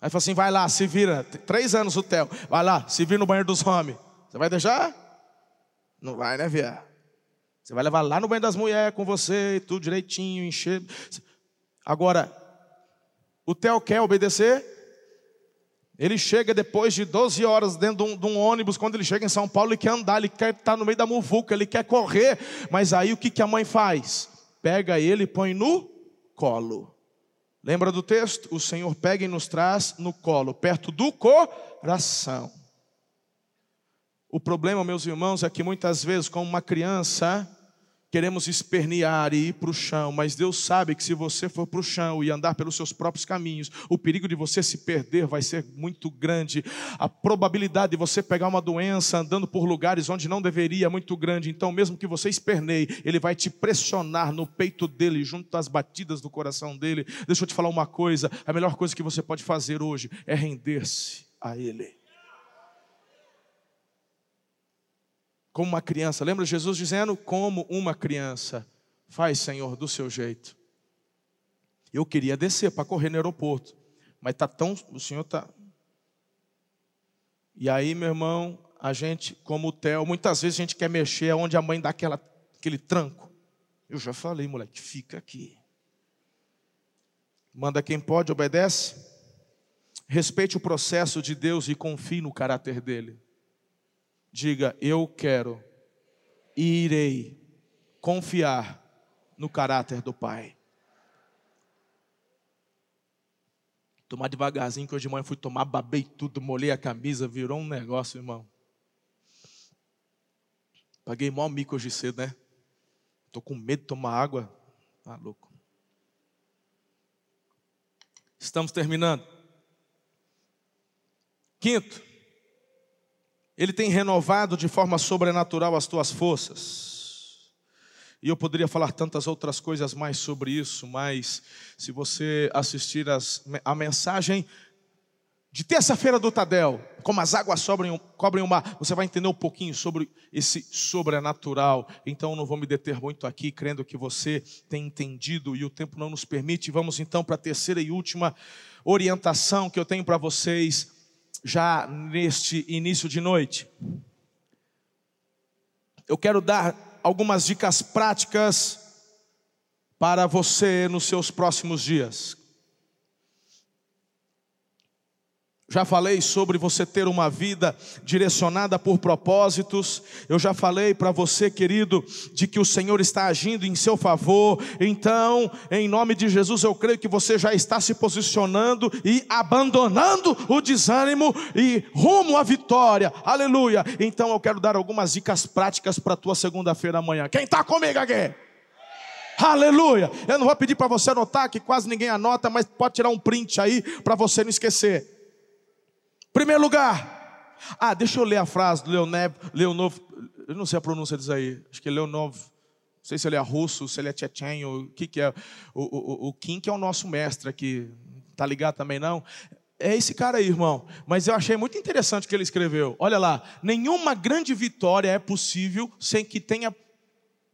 Aí fala assim, vai lá, se vira. Três anos o Theo. Vai lá, se vira no banheiro dos homens. Você vai deixar? Não vai, né, viado? Você vai levar lá no banho das mulheres com você, tudo direitinho, encher. Agora, o Theo quer obedecer? Ele chega depois de 12 horas dentro de um, de um, ônibus, quando ele chega em São Paulo, ele quer andar, ele quer estar no meio da muvuca, ele quer correr. Mas aí o que, que a mãe faz? Pega ele e põe no colo. Lembra do texto? O Senhor pega e nos traz no colo, perto do coração. O problema, meus irmãos, é que muitas vezes, como uma criança, queremos espernear e ir para o chão, mas Deus sabe que se você for para o chão e andar pelos seus próprios caminhos, o perigo de você se perder vai ser muito grande. A probabilidade de você pegar uma doença andando por lugares onde não deveria é muito grande. Então, mesmo que você esperneie, ele vai te pressionar no peito dele, junto às batidas do coração dele. Deixa eu te falar uma coisa: a melhor coisa que você pode fazer hoje é render-se a ele. Como uma criança. Lembra Jesus dizendo: como uma criança. Faz, Senhor, do seu jeito. Eu queria descer para correr no aeroporto, mas tá tão, o Senhor tá. E aí, meu irmão, a gente, como o Theo, muitas vezes a gente quer mexer onde a mãe dá aquela, aquele tranco. Eu já falei, moleque, fica aqui. Manda quem pode, obedece. Respeite o processo de Deus e confie no caráter dele. Diga, eu quero e irei confiar no caráter do Pai. Tomar devagarzinho, que hoje de manhã fui tomar, babei tudo, molhei a camisa, virou um negócio, irmão. Paguei mal mico hoje cedo, né? Estou com medo de tomar água. Tá louco. Estamos terminando. Quinto, ele tem renovado de forma sobrenatural as tuas forças. E eu poderia falar tantas outras coisas mais sobre isso, mas se você assistir as, a mensagem de terça-feira do Tadel, como as águas sobrem, cobrem o mar, você vai entender um pouquinho sobre esse sobrenatural. Então não vou me deter muito aqui, crendo que você tem entendido e o tempo não nos permite. Vamos então para a terceira e última orientação que eu tenho para vocês já neste início de noite. Eu quero dar algumas dicas práticas para você nos seus próximos dias. Já falei sobre você ter uma vida direcionada por propósitos. Eu já falei para você, querido, de que o Senhor está agindo em seu favor. Então, em nome de Jesus, eu creio que você já está se posicionando e abandonando o desânimo e rumo à vitória. Aleluia. Então, eu quero dar algumas dicas práticas para a tua segunda-feira amanhã. Quem está comigo aqui? Aleluia. Eu não vou pedir para você anotar, que quase ninguém anota, mas pode tirar um print aí para você não esquecer. Primeiro lugar. Ah, deixa eu ler a frase do Leonev, Leonov, eu não sei a pronúncia disso aí, acho que é Leonov, não sei se ele é russo, se ele é tchetchen, ou o que, que é. O, o, o Kim, que é o nosso mestre aqui, tá ligado também não? É esse cara aí, irmão. Mas eu achei muito interessante o que ele escreveu. Olha lá, nenhuma grande vitória é possível sem que tenha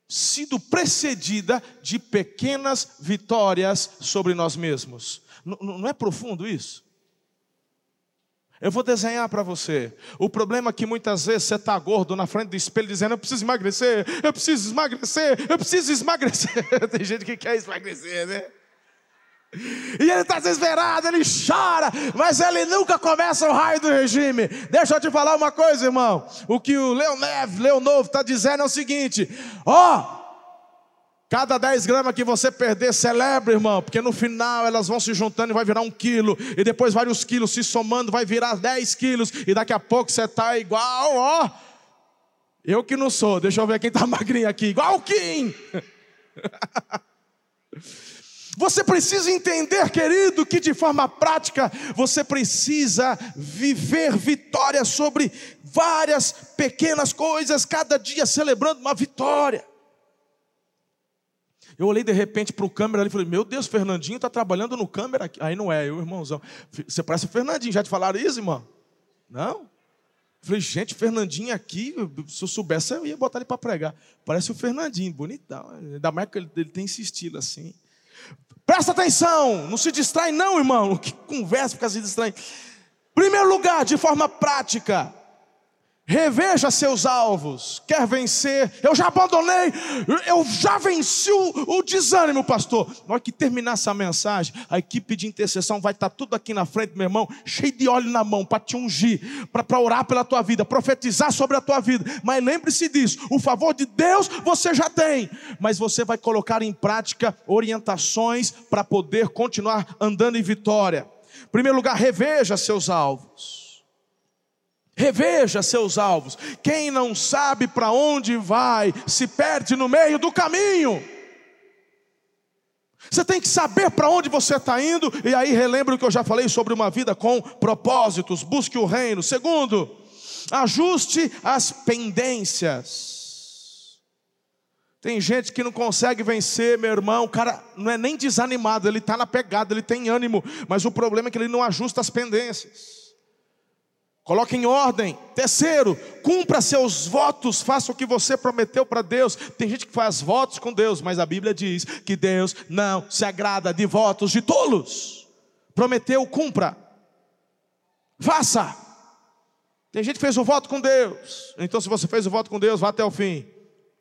sido precedida de pequenas vitórias sobre nós mesmos. não é profundo isso? Eu vou desenhar para você. O problema é que muitas vezes você está gordo na frente do espelho dizendo: Eu preciso emagrecer, eu preciso emagrecer, eu preciso emagrecer. [LAUGHS] Tem gente que quer emagrecer, né? E ele está desesperado, ele chora, mas ele nunca começa o raio do regime. Deixa eu te falar uma coisa, irmão. O que o Leoneve, Leonovo está dizendo é o seguinte: ó, oh, Cada 10 gramas que você perder, celebre, irmão, porque no final elas vão se juntando e vai virar um quilo, e depois vários quilos se somando, vai virar 10 quilos, e daqui a pouco você está igual, ó. Eu que não sou, deixa eu ver quem está [LAUGHS] magrinho aqui, igual o Kim. [LAUGHS] Você precisa entender, querido, que de forma prática você precisa viver vitória sobre várias pequenas coisas, cada dia celebrando uma vitória. Eu olhei de repente para o câmera e falei: Meu Deus, Fernandinho está trabalhando no câmera aqui. Aí não é, eu, irmãozão. Você parece o Fernandinho. Já te falaram isso, irmão? Não? Falei: Gente, Fernandinho aqui, se eu soubesse, eu ia botar ele para pregar. Parece o Fernandinho, bonitão. Ainda mais que ele, ele tem esse estilo assim. Presta atenção, não se distrai, não, irmão. [LAUGHS] Que conversa fica se distraindo. Primeiro lugar, de forma prática, Reveja seus alvos. Quer vencer? Eu já abandonei. Eu já venci o, o desânimo, pastor. Na hora que terminar essa mensagem, a equipe de intercessão vai estar tudo aqui na frente, meu irmão, cheio de óleo na mão para te ungir, para orar pela tua vida, profetizar sobre a tua vida. Mas lembre-se disso: o favor de Deus você já tem, mas você vai colocar em prática orientações para poder continuar andando em vitória. Em primeiro lugar, reveja seus alvos. Reveja seus alvos. Quem não sabe para onde vai, se perde no meio do caminho. Você tem que saber para onde você está indo, e aí relembra o que eu já falei sobre uma vida com propósitos, busque o reino. Segundo, ajuste as pendências. Tem gente que não consegue vencer, meu irmão. O cara não é nem desanimado, ele está na pegada, ele tem ânimo, mas o problema é que ele não ajusta as pendências. Coloque em ordem. Terceiro, cumpra seus votos, faça o que você prometeu para Deus. Tem gente que faz votos com Deus, mas a Bíblia diz que Deus não se agrada de votos de tolos. Prometeu, cumpra. Faça. Tem gente que fez o voto com Deus. Então, se você fez o voto com Deus, vá até o fim.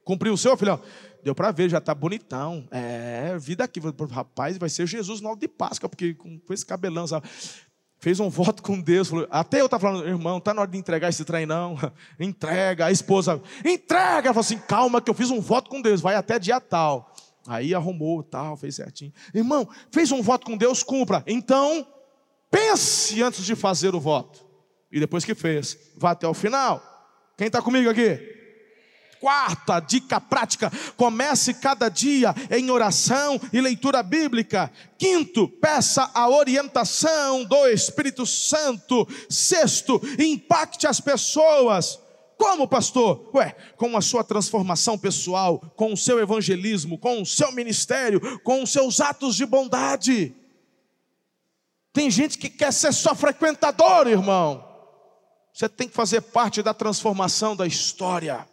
Cumpriu o seu, filhão? Deu para ver, já está bonitão. É, vida aqui. Rapaz, vai ser Jesus no de Páscoa, porque com, esse cabelão, sabe? Fez um voto com Deus, falou, até eu estava falando, irmão, está na hora de entregar esse trem, não. [LAUGHS] Entrega, a esposa, entrega, ela falou assim, calma, que eu fiz um voto com Deus, vai até dia tal. Aí arrumou, tal, fez certinho. Irmão, fez um voto com Deus, cumpra. Então, pense antes de fazer o voto. E depois que fez, vá até o final. Quem está comigo aqui? Quarta dica prática: comece cada dia em oração e leitura bíblica. Quinto, peça a orientação do Espírito Santo. Sexto, impacte as pessoas. Como, pastor? Ué, com a sua transformação pessoal, com o seu evangelismo, com o seu ministério, com os seus atos de bondade. Tem gente que quer ser só frequentador, irmão. Você tem que fazer parte da transformação da história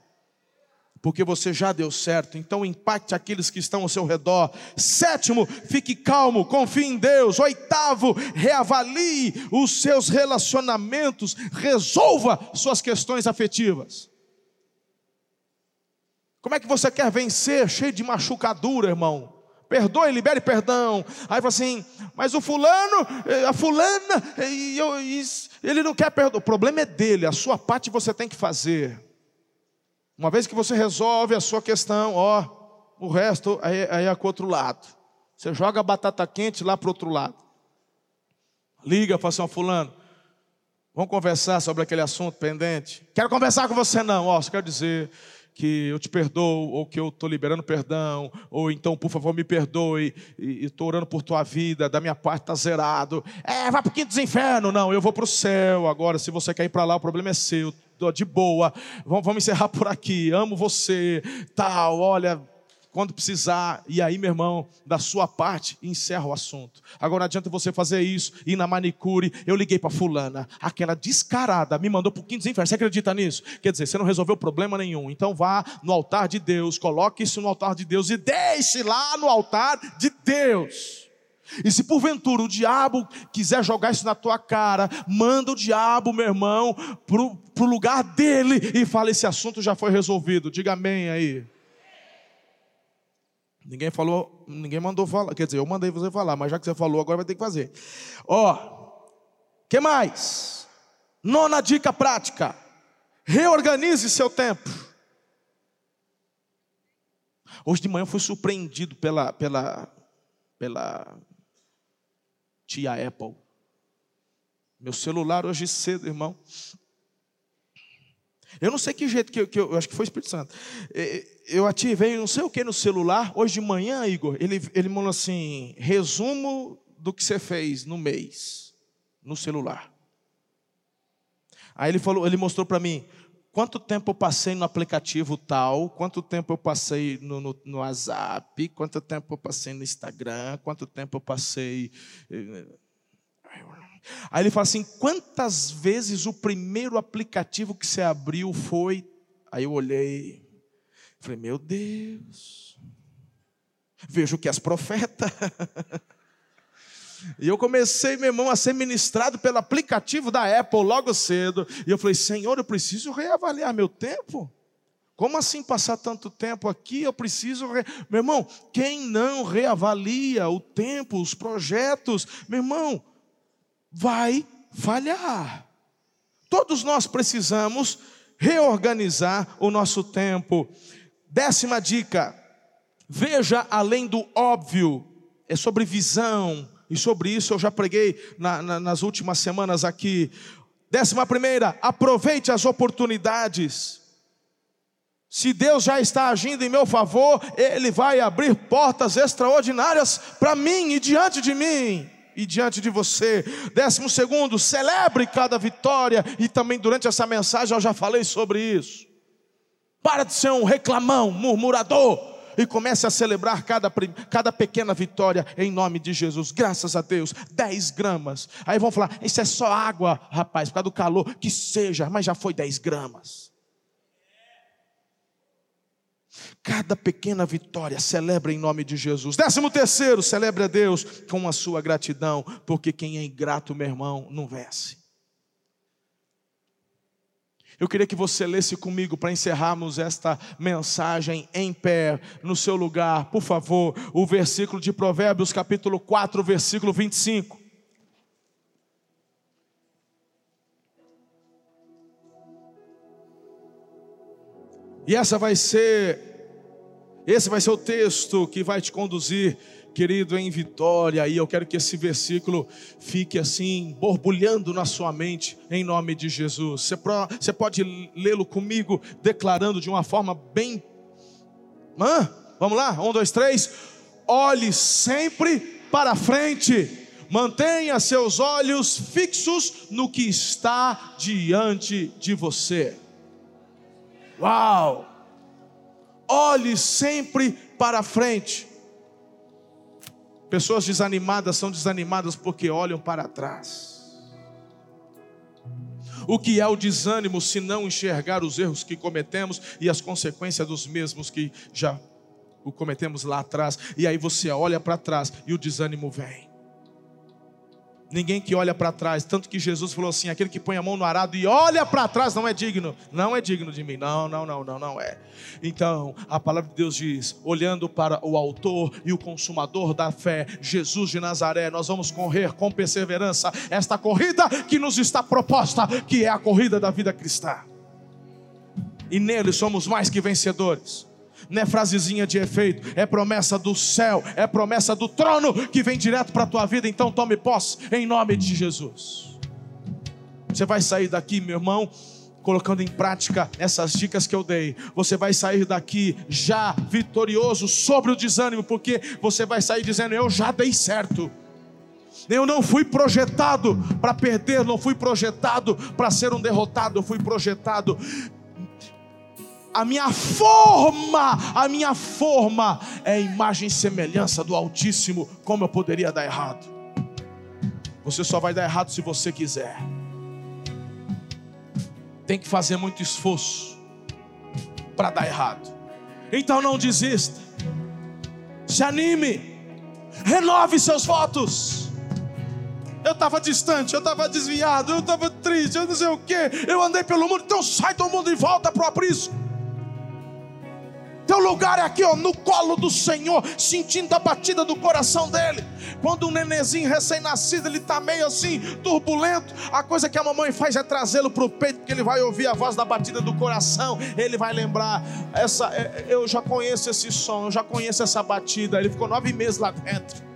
porque você já deu certo, então impacte aqueles que estão ao seu redor. Sétimo, fique calmo, confie em Deus. Oitavo, reavalie os seus relacionamentos, resolva suas questões afetivas. Como é que você quer vencer cheio de machucadura, irmão? Perdoe, libere perdão. Aí fala assim, mas o fulano, eh, a fulana, ele não quer perdoar. O problema é dele, a sua parte você tem que fazer. Uma vez que você resolve a sua questão, ó, o resto aí, aí é com o outro lado. Você joga a batata quente lá para o outro lado. Liga, fala assim, ó, fulano, vamos conversar sobre aquele assunto pendente? Quero conversar com você não, ó, só quero dizer que eu te perdoo, ou que eu estou liberando perdão, ou então, por favor, me perdoe, e estou orando por tua vida, da minha parte está zerado. É, vai para o quinto dos infernos. Não, eu vou para o céu. Agora, se você quer ir para lá, o problema é seu de boa, vamos, vamos encerrar por aqui, amo você, tal, olha, quando precisar, e aí, meu irmão, da sua parte, encerra o assunto. Agora não adianta você fazer isso, ir na manicure, eu liguei para fulana, aquela descarada, me mandou para o quinto inferno, você acredita nisso? Quer dizer, você não resolveu problema nenhum, então vá no altar de Deus, coloque isso no altar de Deus e deixe lá no altar de Deus. E se porventura o diabo quiser jogar isso na tua cara, manda o diabo, meu irmão, para o lugar dele e fala: esse assunto já foi resolvido. Diga amém aí. Ninguém falou, ninguém mandou falar. Quer dizer, eu mandei você falar, mas já que você falou, agora vai ter que fazer. Ó, que mais? Nona dica prática: reorganize seu tempo. Hoje de manhã eu fui surpreendido pela, pela, pela tia Apple. Meu celular hoje cedo, irmão. Eu não sei que jeito que eu, que eu, acho que foi o Espírito Santo. Eu ativei não sei o que no celular. Hoje de manhã, Igor, ele, ele mandou assim: resumo do que você fez no mês, no celular. Aí ele falou, ele mostrou para mim quanto tempo eu passei no aplicativo tal, quanto tempo eu passei no, no, no, WhatsApp, quanto tempo eu passei no Instagram, quanto tempo eu passei. Eh, Aí ele fala assim: quantas vezes o primeiro aplicativo que você abriu foi. Aí eu olhei, falei: meu Deus, vejo que és profeta. [LAUGHS] E eu comecei, meu irmão, a ser ministrado pelo aplicativo da Apple logo cedo. E eu falei, Senhor, eu preciso reavaliar meu tempo. Como assim passar tanto tempo aqui? Eu preciso. Re... Meu irmão, quem não reavalia o tempo, os projetos, meu irmão, vai falhar. Todos nós precisamos reorganizar o nosso tempo. Décima dica: veja além do óbvio, é sobre visão, e sobre isso eu já preguei na, na, nas últimas semanas aqui. Décima primeira, aproveite as oportunidades. Se Deus já está agindo em meu favor, Ele vai abrir portas extraordinárias para mim e diante de mim e diante de você. Décimo segundo, celebre cada vitória e também durante essa mensagem eu já falei sobre isso. Para de ser um reclamão, murmurador e comece a celebrar cada, cada pequena vitória em nome de Jesus. Graças a Deus, 10 gramas. Aí vão falar: Isso é só água, rapaz, por causa do calor. Que seja, mas já foi 10 gramas. Cada pequena vitória celebra em nome de Jesus. Décimo terceiro, celebre a Deus com a sua gratidão, porque quem é ingrato, meu irmão, não vence. Eu queria que você lesse comigo para encerrarmos esta mensagem em pé, no seu lugar, por favor, o versículo de Provérbios, capítulo 4, versículo 25. E essa vai ser, esse vai ser o texto que vai te conduzir, querido, em vitória. E eu quero que esse versículo fique assim, borbulhando na sua mente, em nome de Jesus. Você, pode lê-lo comigo, declarando de uma forma bem. Hã? Vamos lá? Um, dois, três. Olhe sempre para frente. Mantenha seus olhos fixos no que está diante de você. Uau! Olhe sempre para frente. Pessoas desanimadas são desanimadas porque olham para trás. O que é o desânimo se não enxergar os erros que cometemos e as consequências dos mesmos que já o cometemos lá atrás? E aí você olha para trás e o desânimo vem. Ninguém que olha para trás, tanto que Jesus falou assim: aquele que põe a mão no arado e olha para trás não é digno, não é digno de mim. Não, não, não, não, não é. Então, a palavra de Deus diz: olhando para o Autor e o Consumador da fé, Jesus de Nazaré, nós vamos correr com perseverança esta corrida que nos está proposta, que é a corrida da vida cristã. E nele somos mais que vencedores não é frasezinha de efeito, é promessa do céu, é promessa do trono que vem direto para a tua vida. Então tome posse em nome de Jesus. Você vai sair daqui, meu irmão, colocando em prática essas dicas que eu dei. Você vai sair daqui já vitorioso sobre o desânimo, porque você vai sair dizendo: Eu já dei certo. Eu não fui projetado para perder, não fui projetado para ser um derrotado, eu fui projetado a minha forma, a minha forma é imagem e semelhança do Altíssimo. Como eu poderia dar errado? Você só vai dar errado se você quiser. Tem que fazer muito esforço para dar errado. Então não desista. Se anime. Renove seus votos. Eu estava distante, eu estava desviado, eu estava triste, eu não sei o que. Eu andei pelo mundo, então sai do mundo e volta para o aprisco. Teu lugar é aqui, ó, no colo do Senhor, sentindo a batida do coração dele. Quando um nenezinho recém-nascido, ele está meio assim, turbulento, a coisa que a mamãe faz é trazê-lo para o peito, porque ele vai ouvir a voz da batida do coração, ele vai lembrar, essa, é, eu já conheço esse som, eu já conheço essa batida. Ele ficou nove meses lá dentro.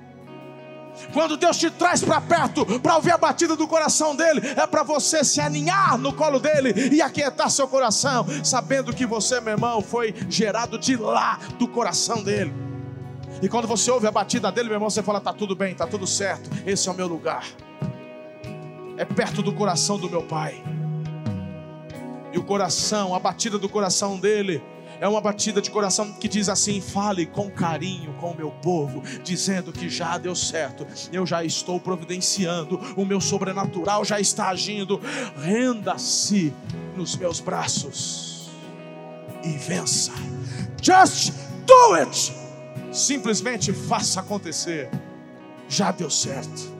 Quando Deus te traz para perto para ouvir a batida do coração dele, é para você se aninhar no colo dele e aquietar seu coração, sabendo que você, meu irmão, foi gerado de lá do coração dele. E quando você ouve a batida dele, meu irmão, você fala: tá tudo bem, tá tudo certo, esse é o meu lugar. É perto do coração do meu pai. E o coração, a batida do coração dele, é uma batida de coração que diz assim: fale com carinho com o meu povo, dizendo que já deu certo, eu já estou providenciando, o meu sobrenatural já está agindo. Renda-se nos meus braços e vença. Just do it. Simplesmente faça acontecer. Já deu certo.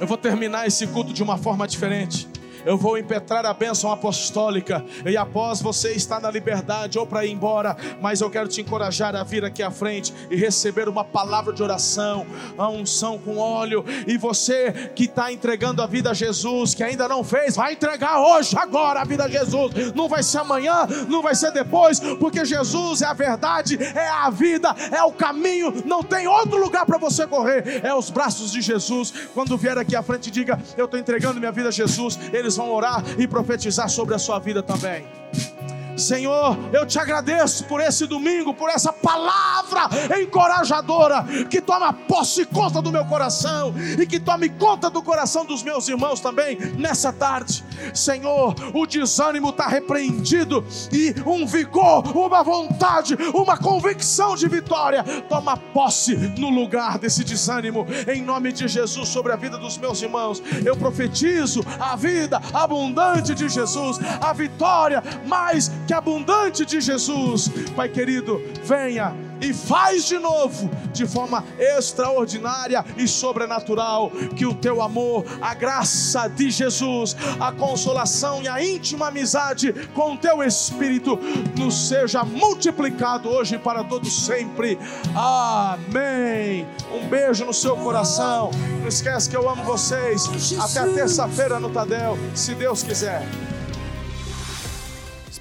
Eu vou terminar esse culto de uma forma diferente. Eu vou impetrar a bênção apostólica e após você estar na liberdade ou para ir embora, mas eu quero te encorajar a vir aqui à frente e receber uma palavra de oração, a unção com óleo. E você que está entregando a vida a Jesus, que ainda não fez, vai entregar hoje, agora a vida a Jesus. Não vai ser amanhã, não vai ser depois, porque Jesus é a verdade, é a vida, é o caminho. Não tem outro lugar para você correr, é os braços de Jesus. Quando vier aqui à frente, diga: Eu estou entregando minha vida a Jesus. Eles vão orar e profetizar sobre a sua vida também. Senhor, eu te agradeço por esse domingo, por essa palavra encorajadora que toma posse e conta do meu coração e que tome conta do coração dos meus irmãos também nessa tarde. Senhor, o desânimo está repreendido e um vigor, uma vontade, uma convicção de vitória toma posse no lugar desse desânimo, em nome de Jesus, sobre a vida dos meus irmãos. Eu profetizo a vida abundante de Jesus, a vitória mais que abundante de Jesus. Pai querido, venha e faz de novo, de forma extraordinária e sobrenatural, que o teu amor, a graça de Jesus, a consolação e a íntima amizade com o teu Espírito nos seja multiplicado hoje para todos sempre. Amém. Um beijo no seu coração. Não esquece que eu amo vocês. Até terça-feira no Tadel, se Deus quiser.